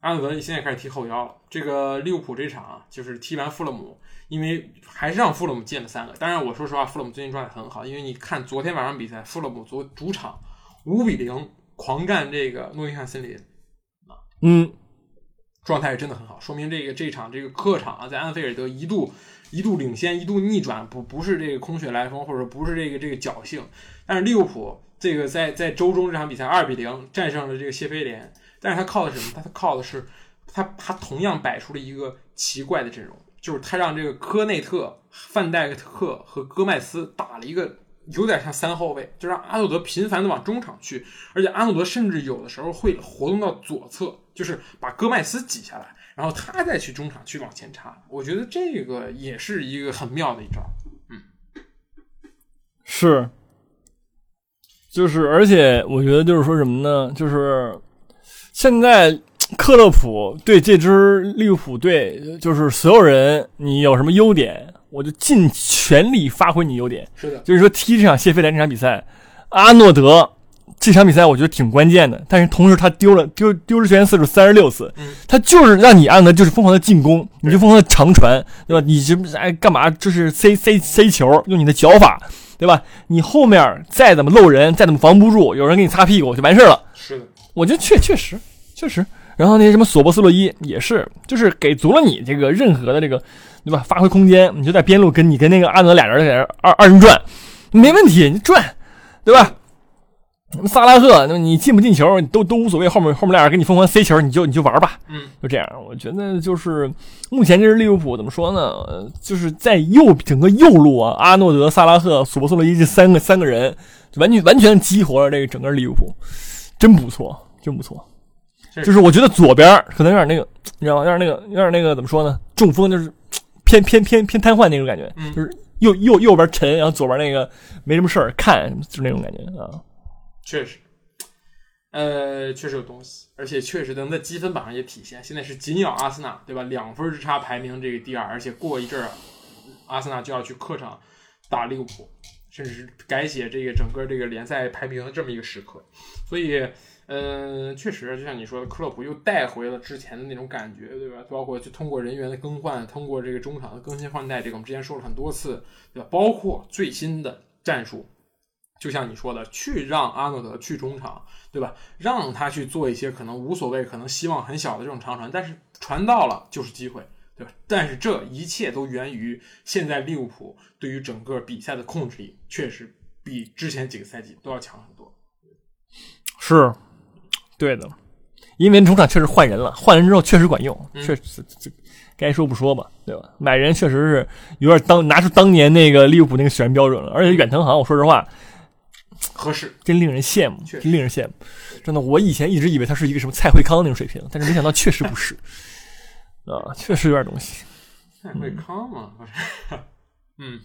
阿诺德现在开始踢后腰了。这个利物浦这场啊，就是踢完富勒姆，因为还是让富勒姆进了三个。当然，我说实话，富勒姆最近状态很好，因为你看昨天晚上比赛，富勒姆昨主场五比零狂干这个诺丁汉森林啊，嗯，状态是真的很好，说明这个这场这个客场啊，在安菲尔德一度一度领先，一度逆转，不不是这个空穴来风，或者不是这个这个侥幸。但是利物浦这个在在周中这场比赛二比零战胜了这个谢菲联，但是他靠的是什么？他他靠的是他他同样摆出了一个奇怪的阵容，就是他让这个科内特、范戴克和戈麦斯打了一个。有点像三后卫，就让阿诺德频繁的往中场去，而且阿诺德甚至有的时候会活动到左侧，就是把戈麦斯挤下来，然后他再去中场去往前插。我觉得这个也是一个很妙的一招。嗯是，就是，而且我觉得就是说什么呢？就是现在克洛普对这支利物浦队，就是所有人，你有什么优点，我就尽全力发挥你优点。是的，就是说，踢这场谢菲联这场比赛，阿诺德这场比赛我觉得挺关键的，但是同时他丢了丢丢失球权次数三十六次，嗯他就是让你阿诺德就是疯狂的进攻，你就疯狂的长传，对吧？你这哎干嘛？就是塞塞塞球，用你的脚法，对吧？你后面再怎么漏人，再怎么防不住，有人给你擦屁股就完事儿了。是的，我觉得确确实确实。然后那些什么索博斯洛伊也是，就是给足了你这个任何的这个，对吧？发挥空间，你就在边路跟你跟那个阿德俩人在这二二人转，没问题，你转，对吧？萨拉赫，那你进不进球都都无所谓，后面后面俩人给你疯狂塞球，你就你就玩吧，嗯，就这样。我觉得就是目前这支利物浦怎么说呢？呃就是在右整个右路啊，阿诺德、萨拉赫、索博斯洛伊这三个三个人，完全完全激活了这个整个利物浦，真不错，真不错。是就是我觉得左边可能有点那个，你知道吗？有点那个，有点那个怎么说呢？中风就是偏偏偏偏瘫痪那种感觉，嗯就是右右右边沉，然后左边那个没什么事儿看，就是那种感觉啊。确实，呃，确实有东西，而且确实能在积分榜上也体现。现在是紧咬阿森纳，对吧？两分之差排名这个第二，而且过一阵儿，阿森纳就要去客场打利物浦，甚至是改写这个整个这个联赛排名的这么一个时刻。所以，嗯、确实就像你说的，克洛普又带回了之前的那种感觉，对吧？包括就通过人员的更换，通过这个中场的更新换代，这个我们之前说了很多次，对吧？包括最新的战术。就像你说的，去让阿诺德去中场，对吧？让他去做一些可能无所谓、可能希望很小的这种长传，但是传到了就是机会，对吧？但是这一切都源于现在利物浦对于整个比赛的控制力确实比之前几个赛季都要强很多。是，对的，因为中场确实换人了，换人之后确实管用，嗯确实这该说不说吧，对吧？买人确实是有点当拿出当年那个利物浦那个选人标准了，而且远藤航，我说实话，合适，真令人羡慕，真令人羡慕。真的，我以前一直以为他是一个什么蔡慧康那种水平，但是没想到确实不是，啊，确实有点东西，蔡慧康嘛，不是？嗯，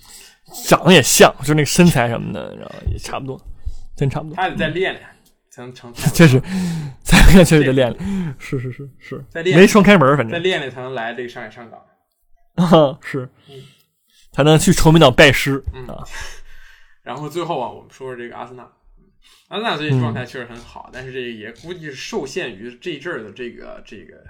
长得也像，就那个身材什么的，然后也差不多，真差不多。他得再练练才能成。确实，蔡慧康确实得练练，是是是是，再练。没双开门，反正。再练练才能来这个上海上港。啊，是。嗯，才能去崇明岛拜师嗯。啊。然后最后啊，我们说说这个阿森纳。嗯阿森纳最近状态确实很好，但是这个也估计是受限于这一阵儿的这个这个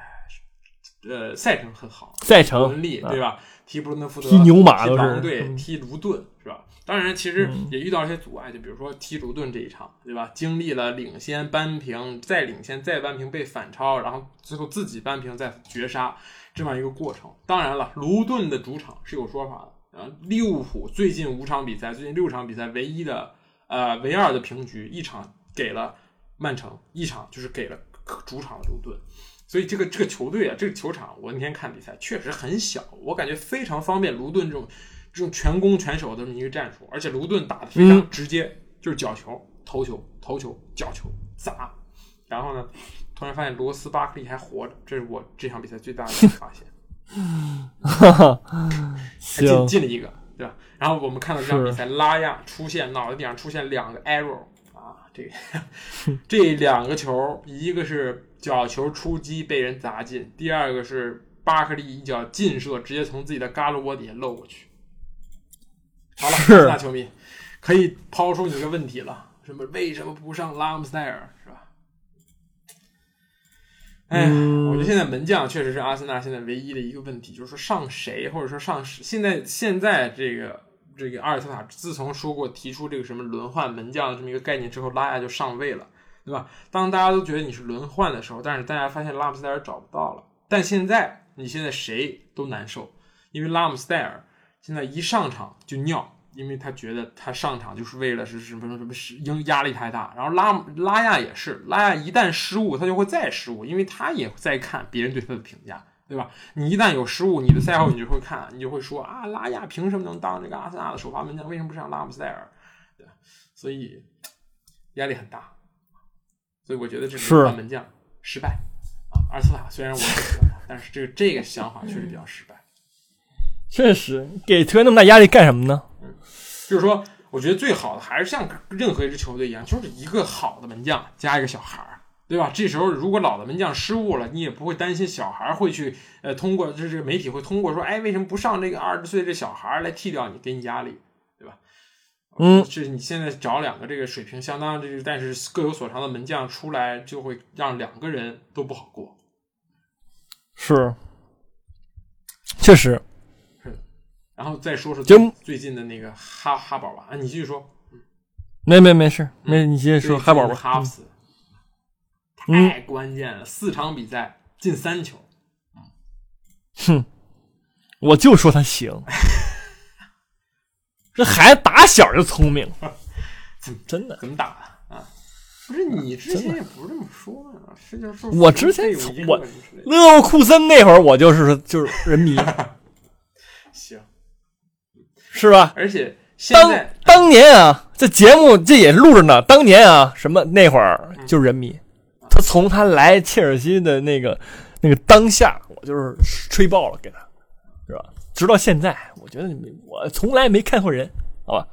呃赛程很好，赛程文力啊对吧？踢布伦特福德，踢牛马踢狼队，嗯踢卢顿是吧？当然，其实嗯也遇到一些阻碍，就比如说踢卢顿这一场，对吧？经历了领先扳平，再领先再扳平被反超，然后最后自己扳平再绝杀这么一个过程。当然了，卢顿的主场是有说法的。啊，利物浦最近五场比赛，最近六场比赛唯一的呃唯二的平局，一场给了曼城，一场就是给了主场的卢顿。所以这个这个球队啊，这个球场，我那天看比赛确实很小，我感觉非常方便卢顿这种这种全攻全守的这么一个战术，而且卢顿打的非常直接，就是角球、头球、头球、角球砸。然后呢，突然发现罗斯巴克利还活着，这是我这场比赛最大的一个发现。哈哈，还进，进了一个，对吧？然后我们看到这场比赛，拉亚出现脑袋顶上出现两个 arrow 啊，这个这两个球，一个是角球出击被人砸进，第二个是巴克利一脚劲射，直接从自己的嘎鲁窝底下漏过去。好了，是大球迷可以抛出你个问题了，什么为什么不上拉姆斯戴尔是吧？哎我觉得现在门将确实是阿森纳现在唯一的一个问题，就是说上谁，或者说上现在现在这个这个阿尔特塔自从说过提出这个什么轮换门将的这么一个概念之后，拉亚就上位了，对吧？当大家都觉得你是轮换的时候，但是大家发现拉姆斯戴尔找不到了，但现在你现在谁都难受，因为拉姆斯戴尔现在一上场就尿。因为他觉得他上场就是为了是什么什么是因压力太大，然后拉拉亚也是，拉亚一旦失误，他就会再失误，因为他也在看别人对他的评价，对吧？你一旦有失误，你的赛后你就会看，你就会说啊，拉亚凭什么能当这个阿森纳的首发门将？为什么不上拉姆斯戴尔？对吧？所以压力很大，所以我觉得这是门将失败啊。阿尔斯塔虽然我很喜欢他，但是这个这个想法确实比较失败。确实给球员那么大压力干什么呢？就是说，我觉得最好的还是像任何一支球队一样，就是一个好的门将加一个小孩儿，对吧？这时候如果老的门将失误了，你也不会担心小孩儿会去呃通过就是媒体会通过说，哎，为什么不上这个二十岁这小孩儿来替掉你，给你压力，对吧？嗯，是你现在找两个这个水平相当这个但是各有所长的门将出来，就会让两个人都不好过。是，确实，然后再说说就最最近的那个哈哈宝吧，啊，你继续说。没没没事，没你接着说，哈宝吧。哈弗斯嗯太关键了，四场比赛进三球。哼，我就说他行，这孩子打小就聪明，真的。怎么打的啊？不是你之前也不是这么说啊，是就是说我之前我勒沃库森那会儿，我就是就是人迷，行，是吧？而且现当在当年啊，这节目这也录着呢。当年啊，什么那会儿就是人迷，他从他来切尔西的那个那个当下，我就是吹爆了给他，是吧？直到现在，我觉得我从来没看错人，好吧？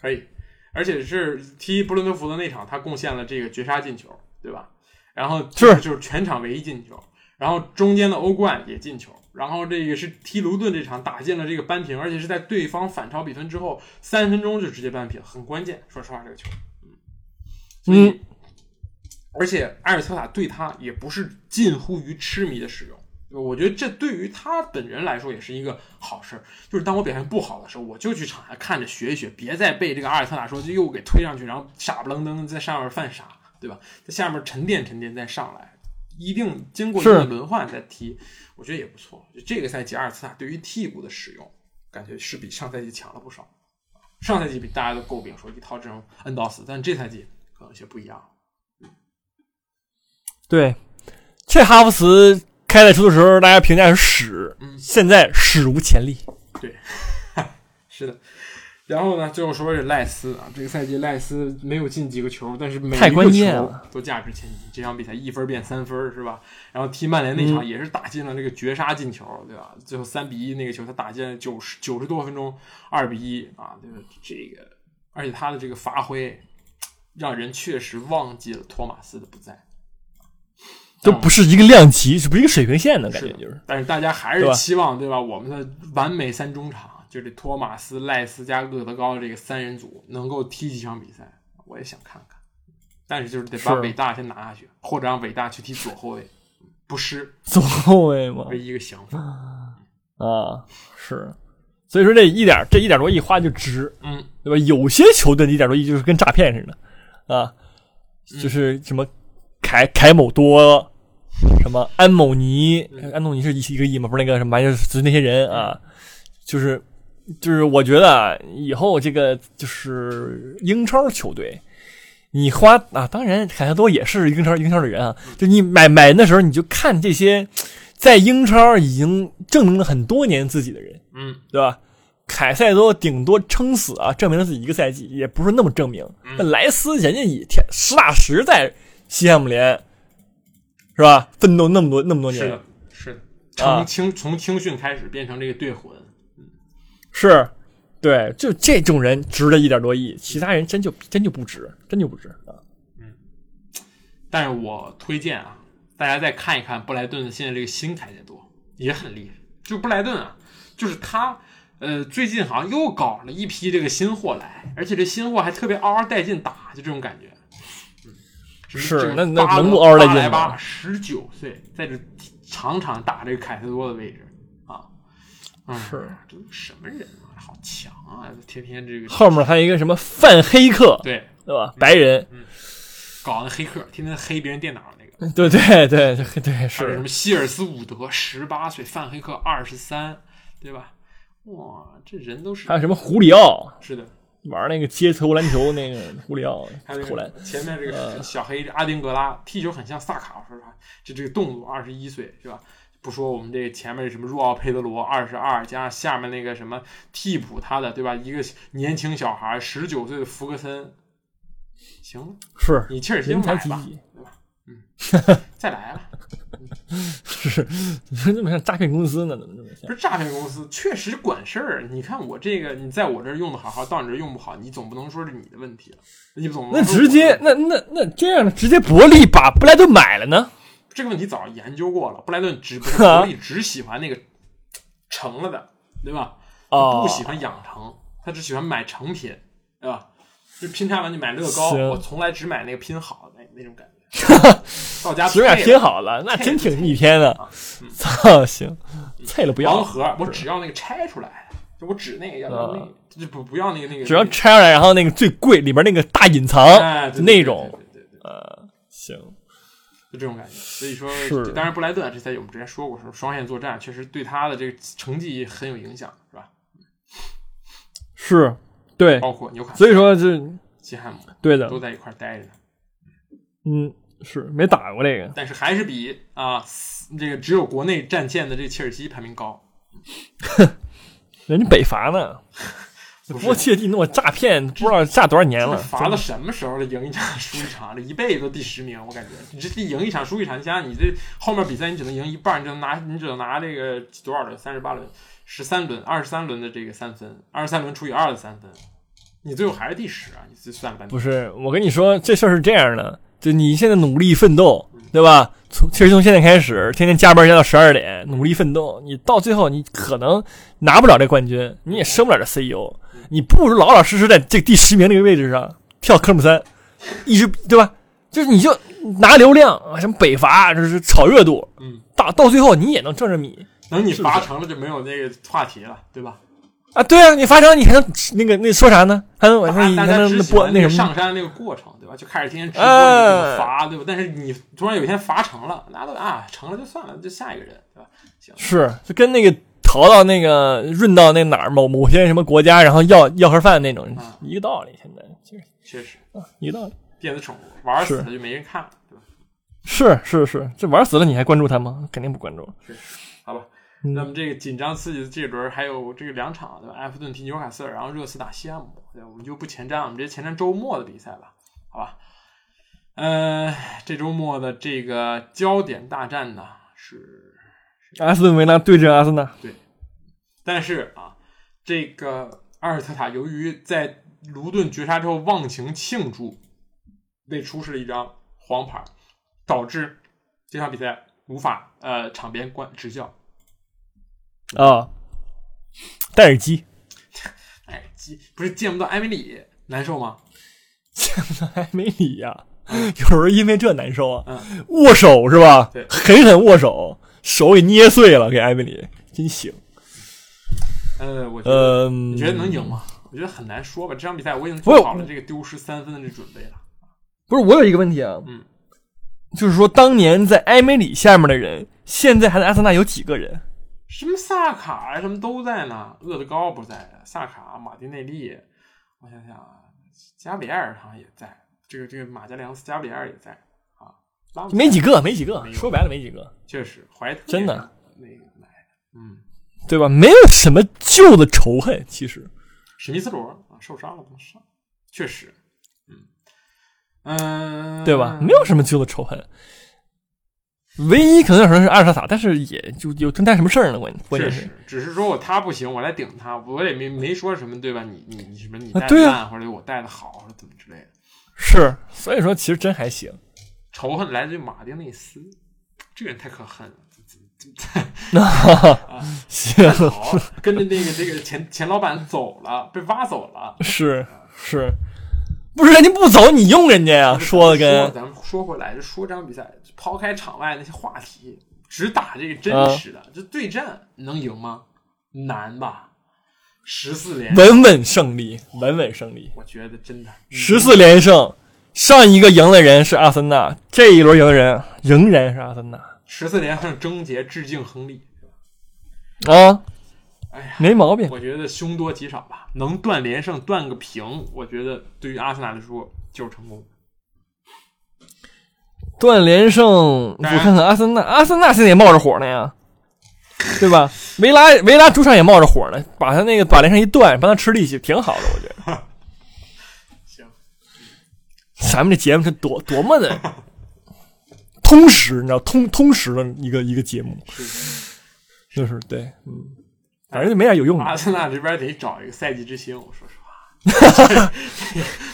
可以，而且是踢布伦特福德那场，他贡献了这个绝杀进球，对吧？然后是就是全场唯一进球，然后中间的欧冠也进球，然后这个是踢卢顿这场打进了这个扳平，而且是在对方反超比分之后三分钟就直接扳平，很关键。说实话，这个球，嗯，所以、而且埃尔特塔对他也不是近乎于痴迷的使用，我觉得这对于他本人来说也是一个好事儿。就是当我表现不好的时候，我就去场下看着学一学，别再被这个阿尔特塔说就又给推上去，然后傻不愣登在上面犯傻，对吧？在下面沉淀沉淀再上来，一定经过一个轮换再踢，我觉得也不错。就这个赛季阿尔茨塔对于替补的使用，感觉是比上赛季强了不少。上赛季比大家都诟病说一套阵容摁到死，但这赛季可能有些不一样。对，这哈弗茨开赛初的时候，大家评价是屎，嗯现在史无前例。对 是的。然后呢，最后说是赖斯啊，这个赛季赖斯没有进几个球，但是每一个球都价值千金。这场比赛一分变三分是吧？然后踢曼联那嗯场也是打进了这个绝杀进球，对吧？最后三比一那个球他打进了九十九十多分钟，二比一啊，这个这个，而且他的这个发挥让人确实忘记了托马斯的不在。都不是一个量级，是不是一个水平线的感觉？就是但是大家还是期望对吧？我们的完美三中场，就这托马斯、赖斯加厄德高这个三人组能够踢几场比赛，我也想看看。但是就是得把是伟大先拿下去，或者让伟大去踢左后卫，不失 左后卫嘛，唯一一个想法。啊，是。所以说这一点这一点多亿花就值，嗯，对吧？有些球队的一点多亿就是跟诈骗似的，啊，就是什么凯凯某多，什么安某尼，安东尼是一一个亿吗？不是那个什么，就是那些人啊，就是就是我觉得啊，以后这个就是英超球队，你花啊，当然凯塞多也是英超英超的人啊，就你买买人的时候，你就看这些在英超已经证明了很多年自己的人，嗯，对吧？凯塞多顶多撑死啊，证明了自己一个赛季，也不是那么证明。莱斯人家也天实打实在西汉姆联，是吧？奋斗那么多那么多年，是的，是的。啊从青从青训开始变成这个队魂，是，对，就这种人值了一点多亿，其他人真就真就不值，真就不值啊。但是我推荐啊，大家再看一看布莱顿的现在这个新凯塞多也很厉害。就布莱顿啊，就是他，呃，最近好像又搞了一批这个新货来，而且这新货还特别嗷嗷带劲打，就这种感觉。嗯，是那那能不嗷嗷带劲吗十九岁，在这场场打这个凯塞多的位置啊，嗯，是这都什么人啊？好强啊！天天这个后面还有一个什么范黑客，对对吧？白人，搞那黑客，天天黑别人电脑那个。对对对对对，还有什么希尔斯伍德十八岁，范黑客二十三，对吧？哇，这人都是还有什么胡里奥，是的，玩那个街头篮球那个胡里奥还有前面这呃个小黑阿丁格拉踢球很像萨卡，说实话，就这个动作二十一岁是吧？不说我们这前面什么若奥佩德罗二十二，加上下面那个什么替补他的对吧？一个年轻小孩十九岁的福格森，行了，是你切尔西人才买吧，对吧？嗯，再来了。是，你说这么像诈骗公司呢？怎么这么像不？是诈骗公司，确实管事儿。你看我这个，你在我这儿用的好好，到你这儿用不好，你总不能说是你的问题了，你总不那能直接那那那这样的，直接伯利把布莱顿买了呢？这个问题早研究过了。布莱顿只不是伯利只喜欢那个成了的，对吧？哦不喜欢养成，他只喜欢买成品，对吧？就拼插完就买乐高，我从来只买那个拼好的那那种感觉。到家只买拼好了，那真挺逆天的。操，行，菜了不要盲，盒，我只要那个拆出来的，就我只那个要要那个，就不不要那个那个，只要拆出来，然后那个最贵里边那个大隐藏，那种对对对对呃，行，就这种感觉。所以说是，当然布莱顿这赛季我们之前说过，说双线作战确实对他的这个成绩很有影响，是吧？是，对，包括纽卡斯、所以说这西汉姆对的都，在一块儿待着呢，嗯，是没打过这个，但是还是比啊这个只有国内战线的这切尔西排名高。人家北伐呢，波切蒂诺诈骗不知道诈多少年了，罚到什么时候了？赢一场输一场，这一辈子都第十名，我感觉你这赢一场输一场，你想想你这后面比赛你只能赢一半，你只能拿你只能拿这个多少轮？三十八轮、十三轮、二十三轮的这个三分，二十三轮除以二的三分，你最后还是第十啊！你这算了半天。不是，我跟你说，这事儿是这样的，就你现在努力奋斗，对吧？从其实从现在开始，天天加班加到十二点，努力奋斗，你到最后你可能拿不了这冠军，你也升不了这 CEO，你不如老老实实在这第十名那个位置上跳科目三，一直对吧？就是你就拿流量啊，什么北伐，就是炒热度，嗯，到到最后你也能挣着米等你罚成了就没有那个话题了，对吧？啊。对啊，你发成你还能那个那说啥呢？还能还能大还能家只喜播那个上？山那个过程，对吧？就开始天天直播，罚，对吧？但是你突然有一天罚成了，那都啊成了就算了，就下一个人，对吧？行，是就跟那个逃到那个润到那哪儿某某些什么国家，然后要要盒饭那种啊一个道理。现在就是确实啊，一个道理。电子宠物玩死了就没人看了，对吧？是是是，这玩死了你还关注他吗？肯定不关注。好吧。嗯那么这个紧张刺激的这轮还有这个两场，对吧？埃弗顿踢纽卡斯尔，然后热刺打西汉姆，对，我们就不前瞻，我们直接前瞻周末的比赛吧，好吧？呃，这周末的这个焦点大战呢是阿斯顿维拉对阵阿森纳，但是啊，这个阿尔特塔由于在卢顿绝杀之后忘情庆祝，被出示了一张黄牌，导致这场比赛无法呃场边观执教。啊，戴耳机，哎，记不是见不到埃米里，难受吗？见不到艾米里呀、有人因为这难受啊？嗯握手是吧？对狠狠握手，手给捏碎了，给艾米丽，真行。呃，我觉得、呃，你觉得能赢吗？我觉得很难说吧。这场比赛我已经做好了这个丢失三分的这准备了。不是，我有一个问题啊，嗯，就是说当年在埃梅里下面的人，现在还在阿森纳有几个人？什么萨卡呀，什么都在呢。厄德高不在，萨卡、马丁内利，我想想啊，加比埃尔好像也在，这个这个马加利昂斯、加比埃尔也在啊，拉姆没几个，没几个说白了没几个，确实，怀特真的那个来，嗯，对吧？没有什么旧的仇恨，其实。史密斯罗啊受伤了不能上，确实，嗯嗯，对吧？没有什么旧的仇恨，唯一可能有可能是阿尔萨塔，但是也就有跟他什么事儿呢？关关键是只是说我他不行，我来顶他，我也没没说什么，对吧？你你你什么你带的啊啊烂，或者我带的好，或者怎么之类的。是，所以说其实真还行。仇恨来自于马丁内斯，这个人太可恨了。行，好，跟着那个这个前前老板走了，被挖走了。是是，不是人家不走，你用人家呀？说的跟咱们说回来，就说这场比赛，抛开场外那些话题，只打这个真实的，这对战能赢吗？难吧？十四连，稳稳胜利，稳稳胜利，我觉得真的十四连胜。上一个赢的人是阿森纳，这一轮赢的人仍然是阿森纳十四连胜终结，致敬亨利。啊，哎呀，没毛病。我觉得凶多吉少吧，能断连胜断个平，我觉得对于阿森纳来说就是成功。断连胜，我看看阿森纳，阿森纳现在也冒着火呢呀，对吧？维拉维拉主场也冒着火呢，把他那个把连胜一断，帮他吃利息，挺好的，我觉得。行，咱们这节目是多多么的 通识，你知道通通识的一个一个节目，是就是对，嗯，反正就没啥有用的。阿森纳这边得找一个赛季之星，我说实话，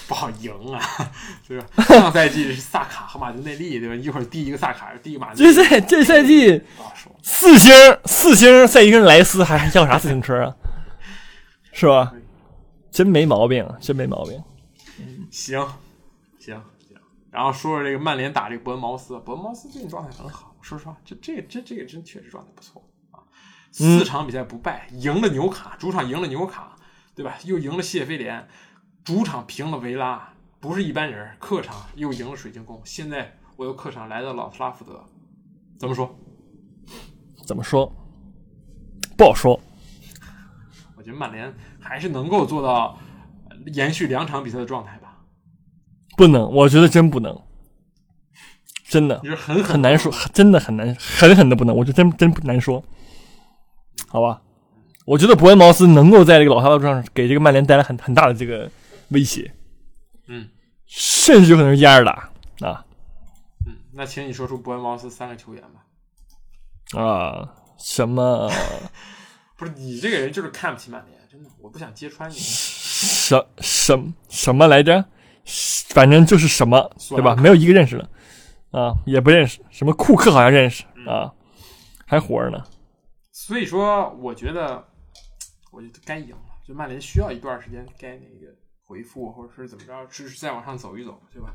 不好赢啊，对吧？上赛季是萨卡和马丁内利，对吧？一会儿第一个萨卡，第一个马丁这内利，赛这赛季。四星四星赛季跟莱斯还还要啥自行车啊？是吧？真没毛病，真没毛病。行，行行，然后说说这个曼联打这个伯恩茅斯，伯恩茅斯最近状态很好，说实话，这这这这个真确实状态不错啊，四场比赛不败，赢了纽卡，主场赢了纽卡，对吧？又赢了谢菲联，主场平了维拉，不是一般人，客场又赢了水晶宫，现在我又客场来到老特拉福德，怎么说？怎么说？不好说。我觉得曼联还是能够做到呃延续两场比赛的状态吧，不能，我觉得真不能，真的你是狠狠很难说，真的很难，狠狠的不能，我觉得真真不难说，好吧？我觉得伯恩茅斯能够在这个老塔路上给这个曼联带来很很大的这个威胁，嗯甚至有可能是压着打啊嗯，那请你说出伯恩茅斯三个球员吧。啊！什么 不是你这个人就是看不起曼联，真的，我不想揭穿你。什什什么来着？反正就是什么，对吧？没有一个认识的啊，也不认识。什么库克好像认识啊，还活着呢。所以说，我觉得，我觉得该赢了。就曼联需要一段时间该那个回复，或者是怎么着，是再往上走一走，对吧？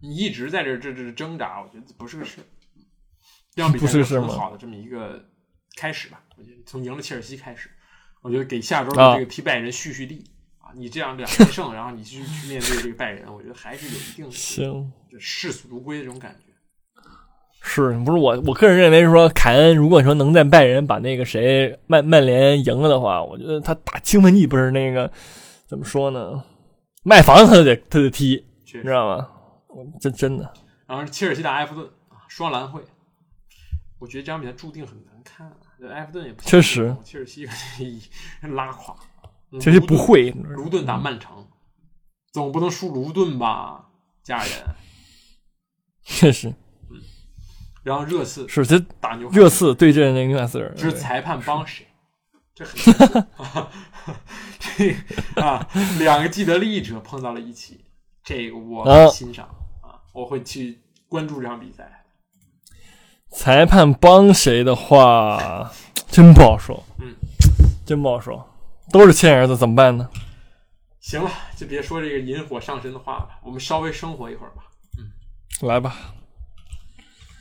你一直在这这这挣扎，我觉得不是个事。这场比不赛是是个事吗很好的这么一个开始吧，我觉得从赢了切尔西开始，我觉得给下周啊的这个踢拜仁蓄蓄力啊，你这样两连胜，然后你去去面对这个拜仁，我觉得还是有一定的 行，就视死如归的这种感觉。是不是我？我个人认为说，凯恩如果说能在拜仁把那个谁曼曼联赢了的话，我觉得他打兴奋剂不是那个怎么说呢？卖房子他都得他得踢，你知，道吗？我真真的然后切尔西打埃弗顿啊，双蓝会，我觉得这场比赛注定很难看、埃弗顿也不确实，切尔西拉垮，嗯这些不。会，卢顿打曼城，总不能输卢顿吧，家人。确实然后热刺是这打牛热刺对阵那个纽卡斯尔，这是裁判帮谁？这很 啊，两个既得利益者碰到了一起，这个我欣赏啊，我会去关注这场比赛。裁判帮谁的话，真不好说，嗯，真不好说，都是亲儿子，怎么办呢？行了，就别说这个引火上身的话了，我们稍微生活一会儿吧。来吧，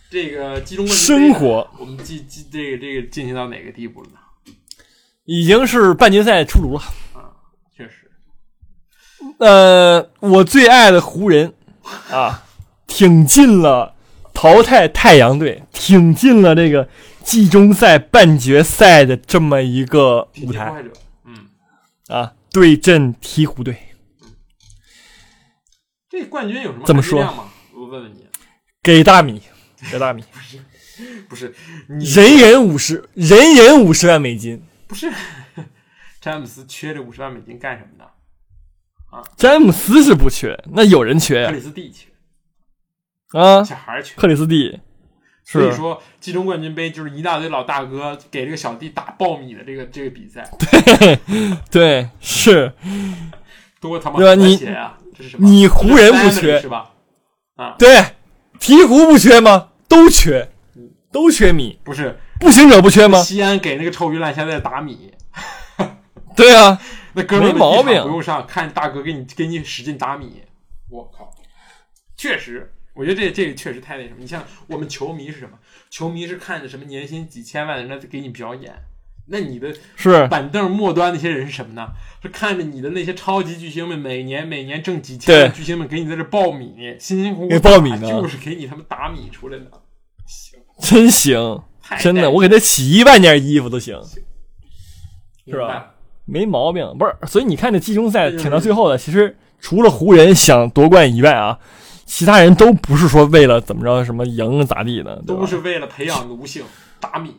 这个集中生活我们进进这个这个进行到哪个地步了呢？已经是半决赛出炉了。啊确实，呃，我最爱的湖人啊，挺进了淘汰太阳队，挺进了这个季中赛半决赛的这么一个舞台啊，对阵鹈鹕队，这冠军有什么怎么说？我问问你，给大米，给大米，不是不是人人五十，人人五十万美金。不是 詹姆斯缺这五十万美金干什么呢？詹姆斯是不缺，那有人缺呀。克里斯蒂缺，啊，小孩儿缺。克里斯蒂。是所以说，季中冠军杯就是一大堆老大哥给这个小弟打爆米的这个这个比赛，对对是，多他妈和谐啊！这是什么？你湖人不缺是吧？啊，对，鹈鹕不缺吗？都缺，都缺米，不是步行者不缺吗？西安给那个臭鱼烂虾在打米，对啊，那哥们没毛病不用上，看大哥给你给你使劲打米，我靠，确实，我觉得这这个确实太那什么。你像我们球迷是什么？球迷是看着什么年薪几千万的人在给你表演，那你的是板凳末端那些人是什么呢？是看着你的那些超级巨星们每年每年挣几千万对巨星们给你在这爆米，辛辛苦苦给爆米呢就是给你他们打米出来的。行，真行，太真的，我给他洗一万件衣服都行，是吧没毛病。不是，所以你看这季中赛挺到最后的，其实除了湖人想夺冠以外啊，其他人都不是说为了怎么着什么赢咋地的，都是为了培养奴性，打米，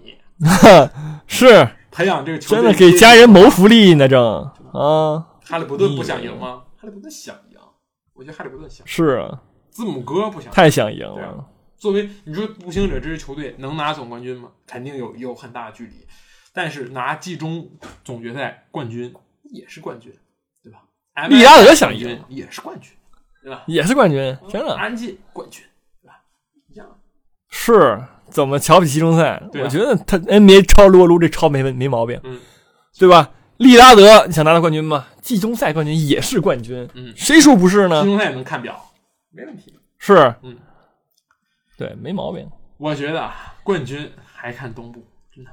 是。培养这个球队真的给家人谋福利呢，正。啊，哈利伯顿不想赢吗？哈利伯顿想赢，我觉得哈利伯顿想，是。啊，字母哥不想赢。太想赢了，作为你说步行者这支球队能拿总冠军吗？肯定有有很大的距离，但是拿季中总决赛冠军也是冠军，对吧？利拉德想赢。也是冠军，对吧？也是冠军，真的安进冠军，对吧？一样。是怎么瞧不起季中赛？我觉得他 NBA 超撸啊撸这超没问没毛病，嗯，对吧？利拉德你想拿到冠军吗？季中赛冠军也是冠军，嗯谁说不是呢季呢？中赛能看表，没问题。是，嗯，对，没毛病。我觉得啊，冠军还看东部，真的。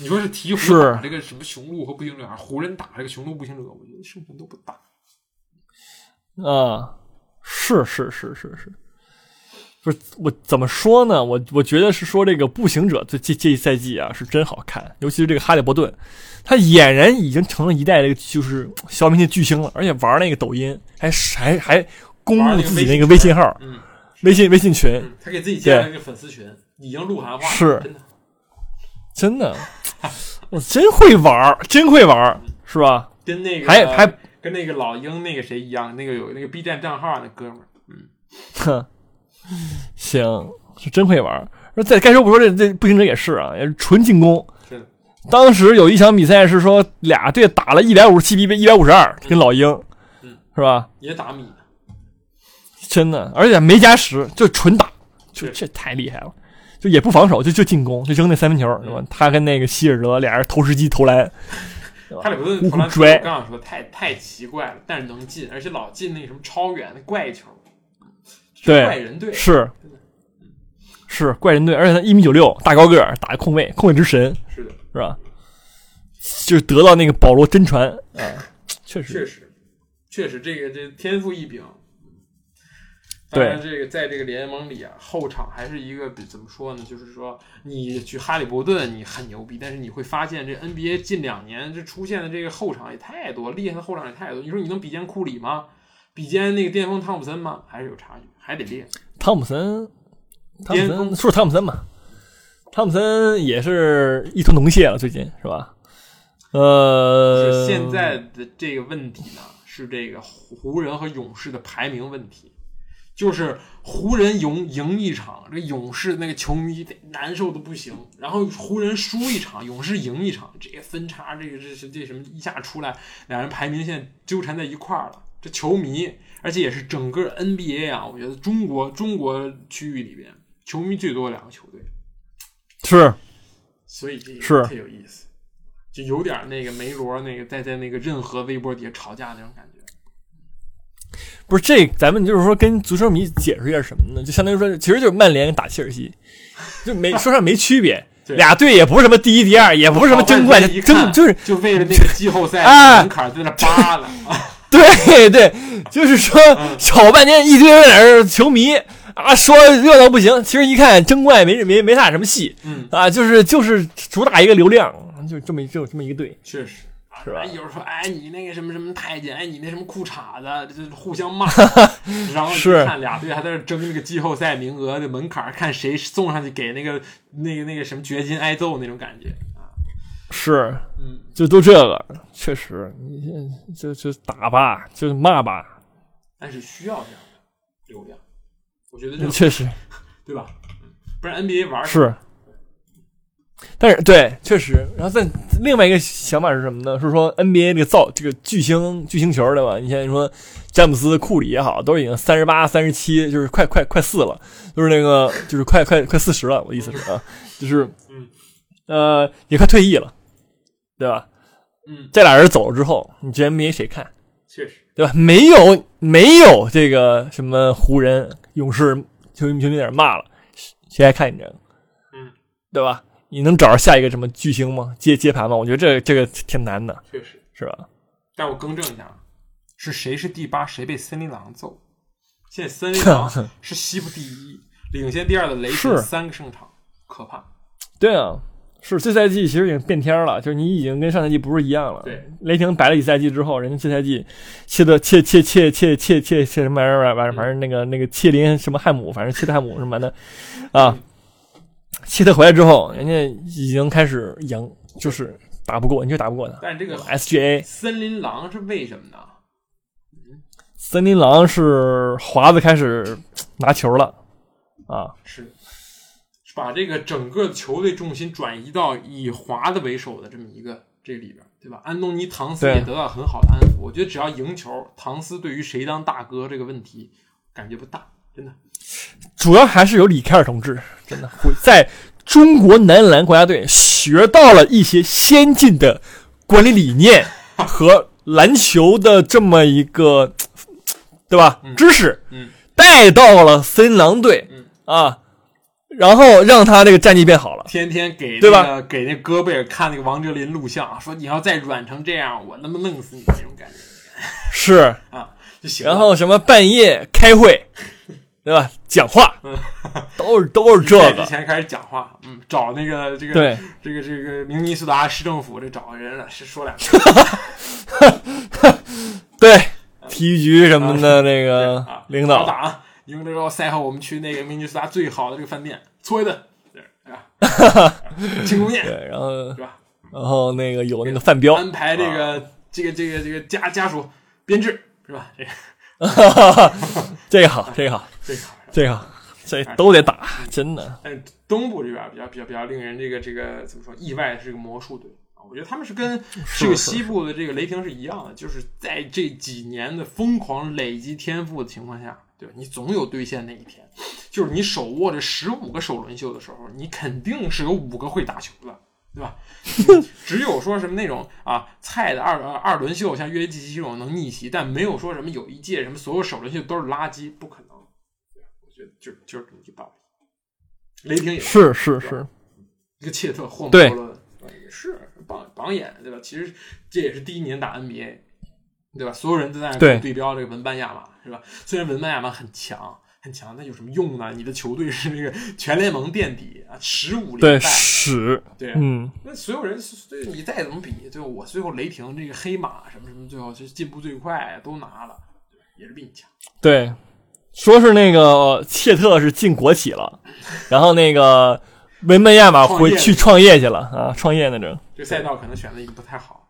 你说是鹈鹕是打这个什么雄鹿和步行者，还是湖人打这个雄鹿步行者，我觉得胜算都不大。啊，是是是是是，不是我怎么说呢？我我觉得是说这个步行者这这这一赛季啊是真好看，尤其是这个哈利伯顿，他俨然已经成了一代这个就是小明星巨星了，而且玩那个抖音还还还公布自己那个微信号、嗯，微信微信群，嗯他给自己建了一个粉丝群，已经鹿晗化了，是真的。真的，我真会玩，真会玩，是吧？跟那个还还跟那个老鹰那个谁一样，那个有那个 B 站账号那哥们儿，嗯哼，行，是真会玩儿。说再该说不说，这这步行者也是啊，也是纯进攻。是的，当时有一场比赛是说俩队打了一百五十七比一百五十二，跟老鹰，嗯是吧？也打米，真的，而且没加时，就纯打，就这太厉害了。就也不防守，就就进攻，就扔那三分球，是吧？他跟那个希尔德俩人投石机投篮，对吧哈利伯顿呼投篮呼拽我刚想说太太奇怪了，但是能进，而且老进那个什么超远的怪球，对怪人队是是怪人队，而且他一米九六，大高个儿，打控卫，控卫之神，是的，是吧？就是得到那个保罗真传啊，确实确实，确实这个这天赋异禀。当然，这个在这个联盟里啊，后场还是一个比怎么说呢？就是说，你去哈利伯顿你很牛逼，但是你会发现这 NBA 近两年这出现的这个后场也太多，厉害的后场也太多。你说你能比肩库里吗？比肩那个巅峰汤普森吗？还是有差距，还得练。汤普森，汤普巅峰森说说汤普森吧，汤普森也是一头浓血了，最近是吧？呃，现在的这个问题呢，是这个湖人和勇士的排名问题。就是湖人赢赢一场，这勇士那个球迷得难受的不行。然后湖人输一场，勇士赢一场，这个分差，这个这是这什么一下出来，两人排名现在纠缠在一块儿了。这球迷，而且也是整个 NBA 啊，我觉得中国中国区域里边球迷最多的两个球队，是所以这个是特有意思，就有点那个梅罗那个在在那个任何微博底下吵架那种感觉。不是这？咱们就是说跟足球迷解释一下什么呢？就相当于说，其实就是曼联打切尔西，就没说上没区别。俩队也不是什么第一、第二，也不是什么争冠，争就是就为了那个季后赛啊门槛在那扒拉 啊，对对，就是说嗯吵半天，一堆人在那球迷啊说热闹不行，其实一看争冠没没没啥什么戏嗯，啊，就是就是主打一个流量，就这么一就这么一个队。确实。是吧？哎有时候说，哎，你那个什么什么太监，哎，你那什么裤衩子，这互相骂，然后一是。看俩队还在那争那个季后赛名额的门槛，看谁送上去给那个那个那个什么掘金挨揍那种感觉啊。是，嗯，就都这个，确实，你就就打吧，就是骂吧，但是需要这样的流量，我觉得这确实。对吧？嗯。不然 NBA 玩是。但是对，确实，然后再另外一个想法是什么呢？是说 NBA 这个造这个巨星巨星球对吧？你现在说詹姆斯、库里也好，都已经三十八、三十七，就是快快快四了，就是那个就是快快快四十了。我的意思是啊，就是嗯呃也快退役了，对吧？嗯，这俩人走了之后，你这 NBA 谁看？确实，对吧？没有没有这个什么湖人、勇士球迷球迷在那骂了，谁还看你这个？嗯，对吧？你能找着下一个什么巨星吗？接接盘吗？我觉得这这个挺难的，确实。是吧？但我更正一下，啊是谁是第八，谁被森林狼揍？现在森林狼是西部第一，领先第二的雷霆三个胜场，可怕。对啊，是这赛季其实已经变天了，就是你已经跟上赛季不是一样了。对，雷霆摆了一赛季之后，人家这赛季切的切切切切切切切什么玩意儿玩意儿，反正那个那个切林什么汉姆，反正切的汉姆什么的啊，切特回来之后，人家已经开始赢，就是打不过，你就打不过他。但这个 SGA 森林狼是为什么呢？森林狼是华子开始拿球了啊，是是把这个整个球队重心转移到以华子为首的这么一个这里边，对吧？安东尼唐斯也得到很好的安抚。我觉得只要赢球，唐斯对于谁当大哥这个问题感觉不大，真的。主要还是有李凯尔同志，真的会在中国男篮国家队学到了一些先进的管理理念和篮球的这么一个，对吧？嗯知识嗯带到了森林狼队嗯啊，然后让他这个战绩变好了。天天给对吧给那戈贝尔看那个王哲林录像，说你要再软成这样，我他妈弄死你那种感觉是，啊就行。然后什么半夜开会，对吧？讲话都是都是这比赛之，前开始讲话，嗯，找那个这个对。这个这个明尼苏达市政府这找个人了，是说两句 对，体育局什么的那个啊，领导，好打啊！赢了之后赛后我们去那个明尼苏达最好的这个饭店搓一顿，对吧？庆功宴对，然后是吧？然后那个有那个饭标，安排这个这个这个这个家家属编制是吧？这个 这个好，这个好，这个好。这个好，这都得打，真的。但是东部这边比较比较比较令人这个这个怎么说意外的是这个魔术队啊，我觉得他们是跟这个西部的这个雷霆是一样的，就是在这几年的疯狂累积天赋的情况下，对吧？你总有兑现那一天，就是你手握着十五个首轮秀的时候，你肯定是有五个会打球的，对吧？只有说什么那种啊菜的二二二轮秀，像越级这种能逆袭，但没有说什么有一届什么所有首轮秀都是垃圾，不可能。就就是这么一个道理。雷霆也是是是，一个切特霍姆对伯伦也是榜榜眼，对吧？其实这也是第一年打 NBA，对吧？所有人都在对对标这个文班亚马，是吧？虽然文班亚马很强很强，那有什么用呢？你的球队是那个全联盟垫底啊，十五对连败，屎，对啊嗯，那所有人，对你再怎么比，最后我最后雷霆这个黑马什么什么，最后就进步最快都拿了，也是比你强。对，说是那个切特是进国企了，然后那个维门亚马回去创业去了啊，创业那种，这赛道可能选的也不太好。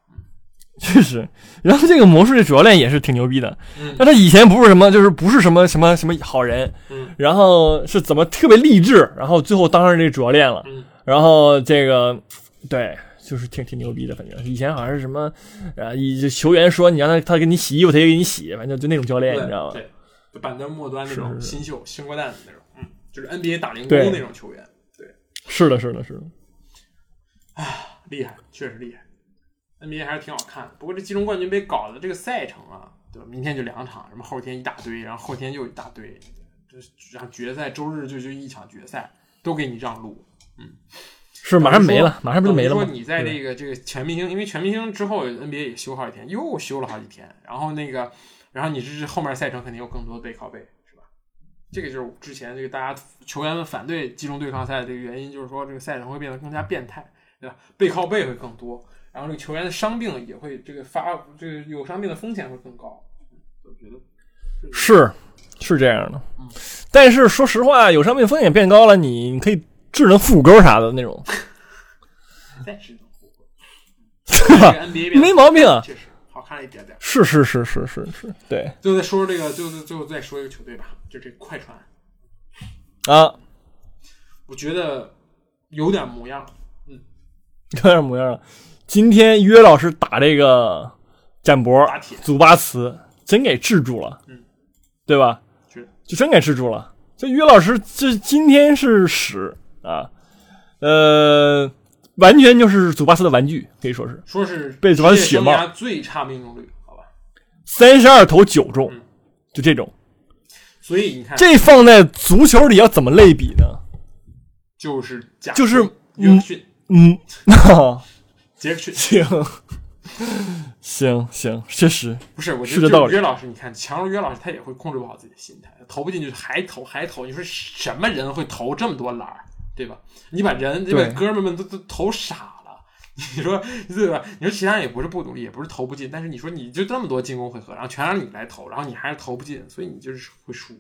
确实。然后这个魔术的主教练也是挺牛逼的，但他以前不是什么，就是不是什么什么什么好人，嗯然后是怎么特别励志，然后最后当上这个主教练了，嗯然后这个对。就是挺挺牛逼的，反正以前好像是什么，呃，以球员说你让他他给你洗衣服，他也给你洗，反正就那种教练，你知道吗？对，就板凳末端那种新秀、新瓜蛋那种，嗯，就是 NBA 打零工那种球员，对是的，是的，是的。厉害，确实厉害。NBA 还是挺好看的，不过这季中冠军杯搞的这个赛程啊，对吧？明天就两场，什么后天一大堆，然后后天又一大堆，就是然后决赛周日就就一场决赛，都给你让路。嗯是马上没了，马上不就没了说你在这个这个全明星，因为全明星之后 NBA 也休好几天，又休了好几天，然后那个，然后你这是后面赛程肯定有更多的背靠背，是吧？这个就是之前这个大家球员们反对集中对抗赛的这个原因，就是说这个赛程会变得更加变态，对吧？背靠背会更多，然后这个球员的伤病也会这个发这个有伤病的风险会更高。嗯我觉得是是这样的，但是说实话，有伤病风险变高了，你你可以智能腹股沟啥的那种，再智能复活，对吧？这个 NBA 变得没毛病啊确实一点点。是是是是是是，对最后再说说这个，最后最后再说一个球队吧，就这快船。啊，我觉得有点模样。嗯有点模样了。今天约老师打这个展博祖巴茨，真给制住了，嗯，对吧？是就真给制住了。这约老师这今天是屎啊，呃，完全就是祖巴茨的玩具，可以说是。说是被祖巴斯血帽最差命中率，好吧？三十二投九中嗯，就这种。所以你看，这放在足球里要怎么类比呢？就是假就是约克逊、嗯，杰克逊，行，行行，确实。不是，我觉得约老师，你看强如约老师，他也会控制不好自己的心态，投不进去还投还投，你说什么人会投这么多篮儿，对吧？你把人对吧，对哥们儿们都都投傻了。你说对吧？你说其他人也不是不努力，也不是投不进，但是你说你就这么多进攻回合，然后全让你来投，然后你还是投不进，所以你就是会输，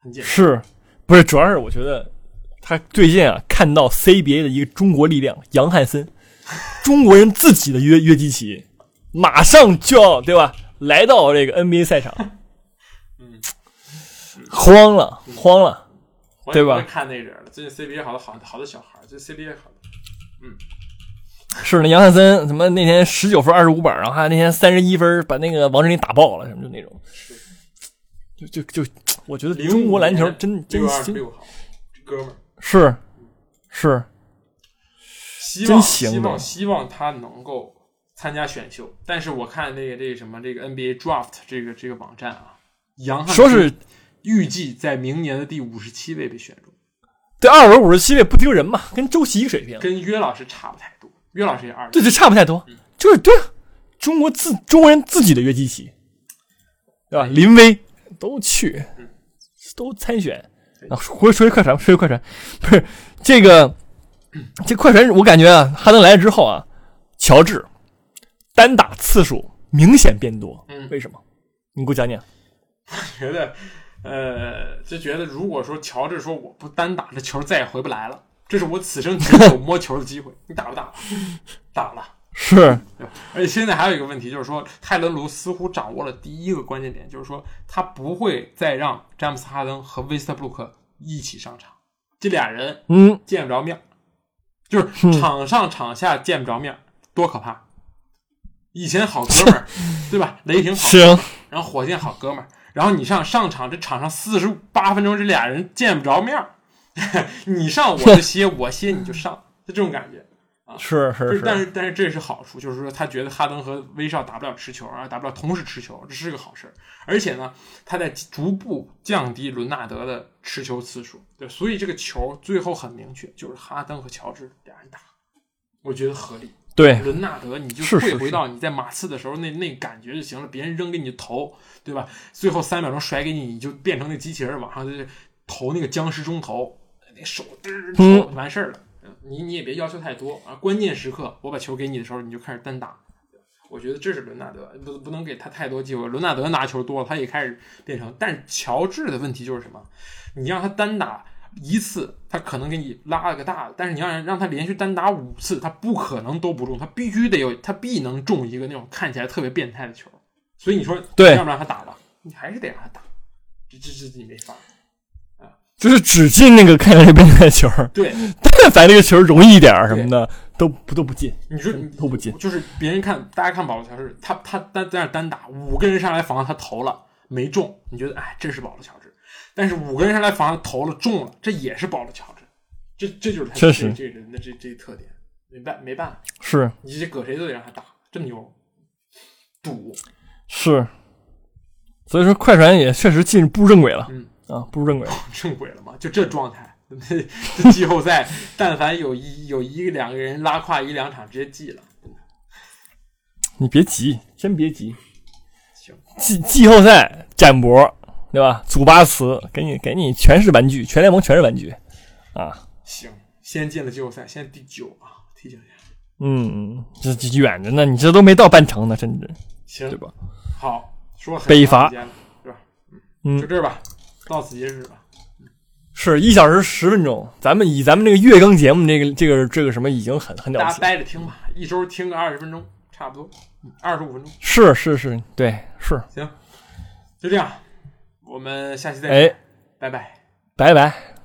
很简单。是，不是？主要是我觉得他最近啊，看到 CBA 的一个中国力量杨汉森，中国人自己的约约基奇，马上就要对吧，来到这个 NBA 赛场，嗯，慌了，慌了。我对吧？看那人了，最近 CBA 好多好好多小孩儿，最近 CBA 好多，嗯，是那杨汉森，什么那天十九分二十五板，然后还有那天三十一分把那个王哲林打爆了，什么就那种，就就就，我觉得05中国篮球真真号，哥们儿。是是希望真行希望希望他能够参加选秀，但是我看那个这个什么这个 NBA Draft 这个这个网站啊，杨汉说是预计在明年的第五十七位被选中，对二轮五十七位不丢人嘛，跟周琦一个水平，跟约老师差不太多，约老师也二对对，差不太多，就是对啊，中国自中国人自己的约基奇，对吧？林威都去，都参选。啊，回说回快船，说回快船，不是这个，这快船，我感觉啊，哈登来了之后啊，乔治单打次数明显变多，嗯为什么？你给我讲讲。我觉得，呃，就觉得如果说乔治说我不单打，这球再也回不来了，这是我此生只有摸球的机会，你打不打？打了。是，对而且现在还有一个问题，就是说泰伦卢似乎掌握了第一个关键点，就是说他不会再让詹姆斯哈登和威斯特布鲁克一起上场，这俩人嗯，见不着面儿，就是场上场下见不着面，多可怕！以前好哥们儿，对吧？雷霆好行，然后火箭好哥们儿，然后你上上场，这场上四十八分钟，这俩人见不着面儿，你上我就歇，我歇你就上，就这种感觉。啊是是是，但是但是这是好处，就是说他觉得哈登和威少打不了持球啊，打不了同时持球，这是个好事儿。而且呢，他在逐步降低伦纳德的持球次数，对，所以这个球最后很明确，就是哈登和乔治俩人打，我觉得合理。对，伦纳德你就是退回到你在马刺的时候那那感觉就行了，别人扔给你投，对吧？最后三秒钟甩给你，你就变成那机器人往上就是投那个僵尸中投，那手嘚投完事儿了。嗯你你也别要求太多啊，关键时刻我把球给你的时候，你就开始单打。我觉得这是伦纳德，不不能给他太多机会。伦纳德拿球多了，他也开始变成。但是乔治的问题就是什么？你让他单打一次，他可能给你拉了个大的，但是你要让让他连续单打五次，他不可能都不中，他必须得有，他必能中一个那种看起来特别变态的球。所以你说对要不让他打吧？你还是得让他打，这这这你没法。就是只进那个看起来变态球，对，但凡这个球容易一点什么的，都不都不进，你说都不进。就是别人看，大家看保罗乔治，他他单在那单打，五个人上来防他投了没中，你觉得哎，这是保罗乔治。但是五个人上来防他投了中了，这也是保了乔治。这这就是他这确实这人的这这特点，没办没办法，是你这搁谁都得让他打，这么牛，赌是，所以说快船也确实进步入正轨了，嗯啊，步入正轨了。正轨了嘛？就这状态，这季后赛但凡有一有一个两个人拉胯一两场，直接记了。你别急，真别急。行，季季后赛展博，对吧？祖巴茨给你给你全是玩具，全联盟全是玩具啊。行，先进了季后赛，现在第九啊，提醒一下。嗯，这这远着呢，你这都没到半程呢，甚至，行对，吧？好，说北伐长时间了，是吧？嗯就这吧，到此结束吧。是一小时十分钟，咱们以咱们这个月更节目这个这个这个什么已经很很了大家不起，待着听吧，一周听个二十分钟，差不多，二十五分钟，是是是，对是，行，就这样，我们下期再哎见，拜拜。拜拜。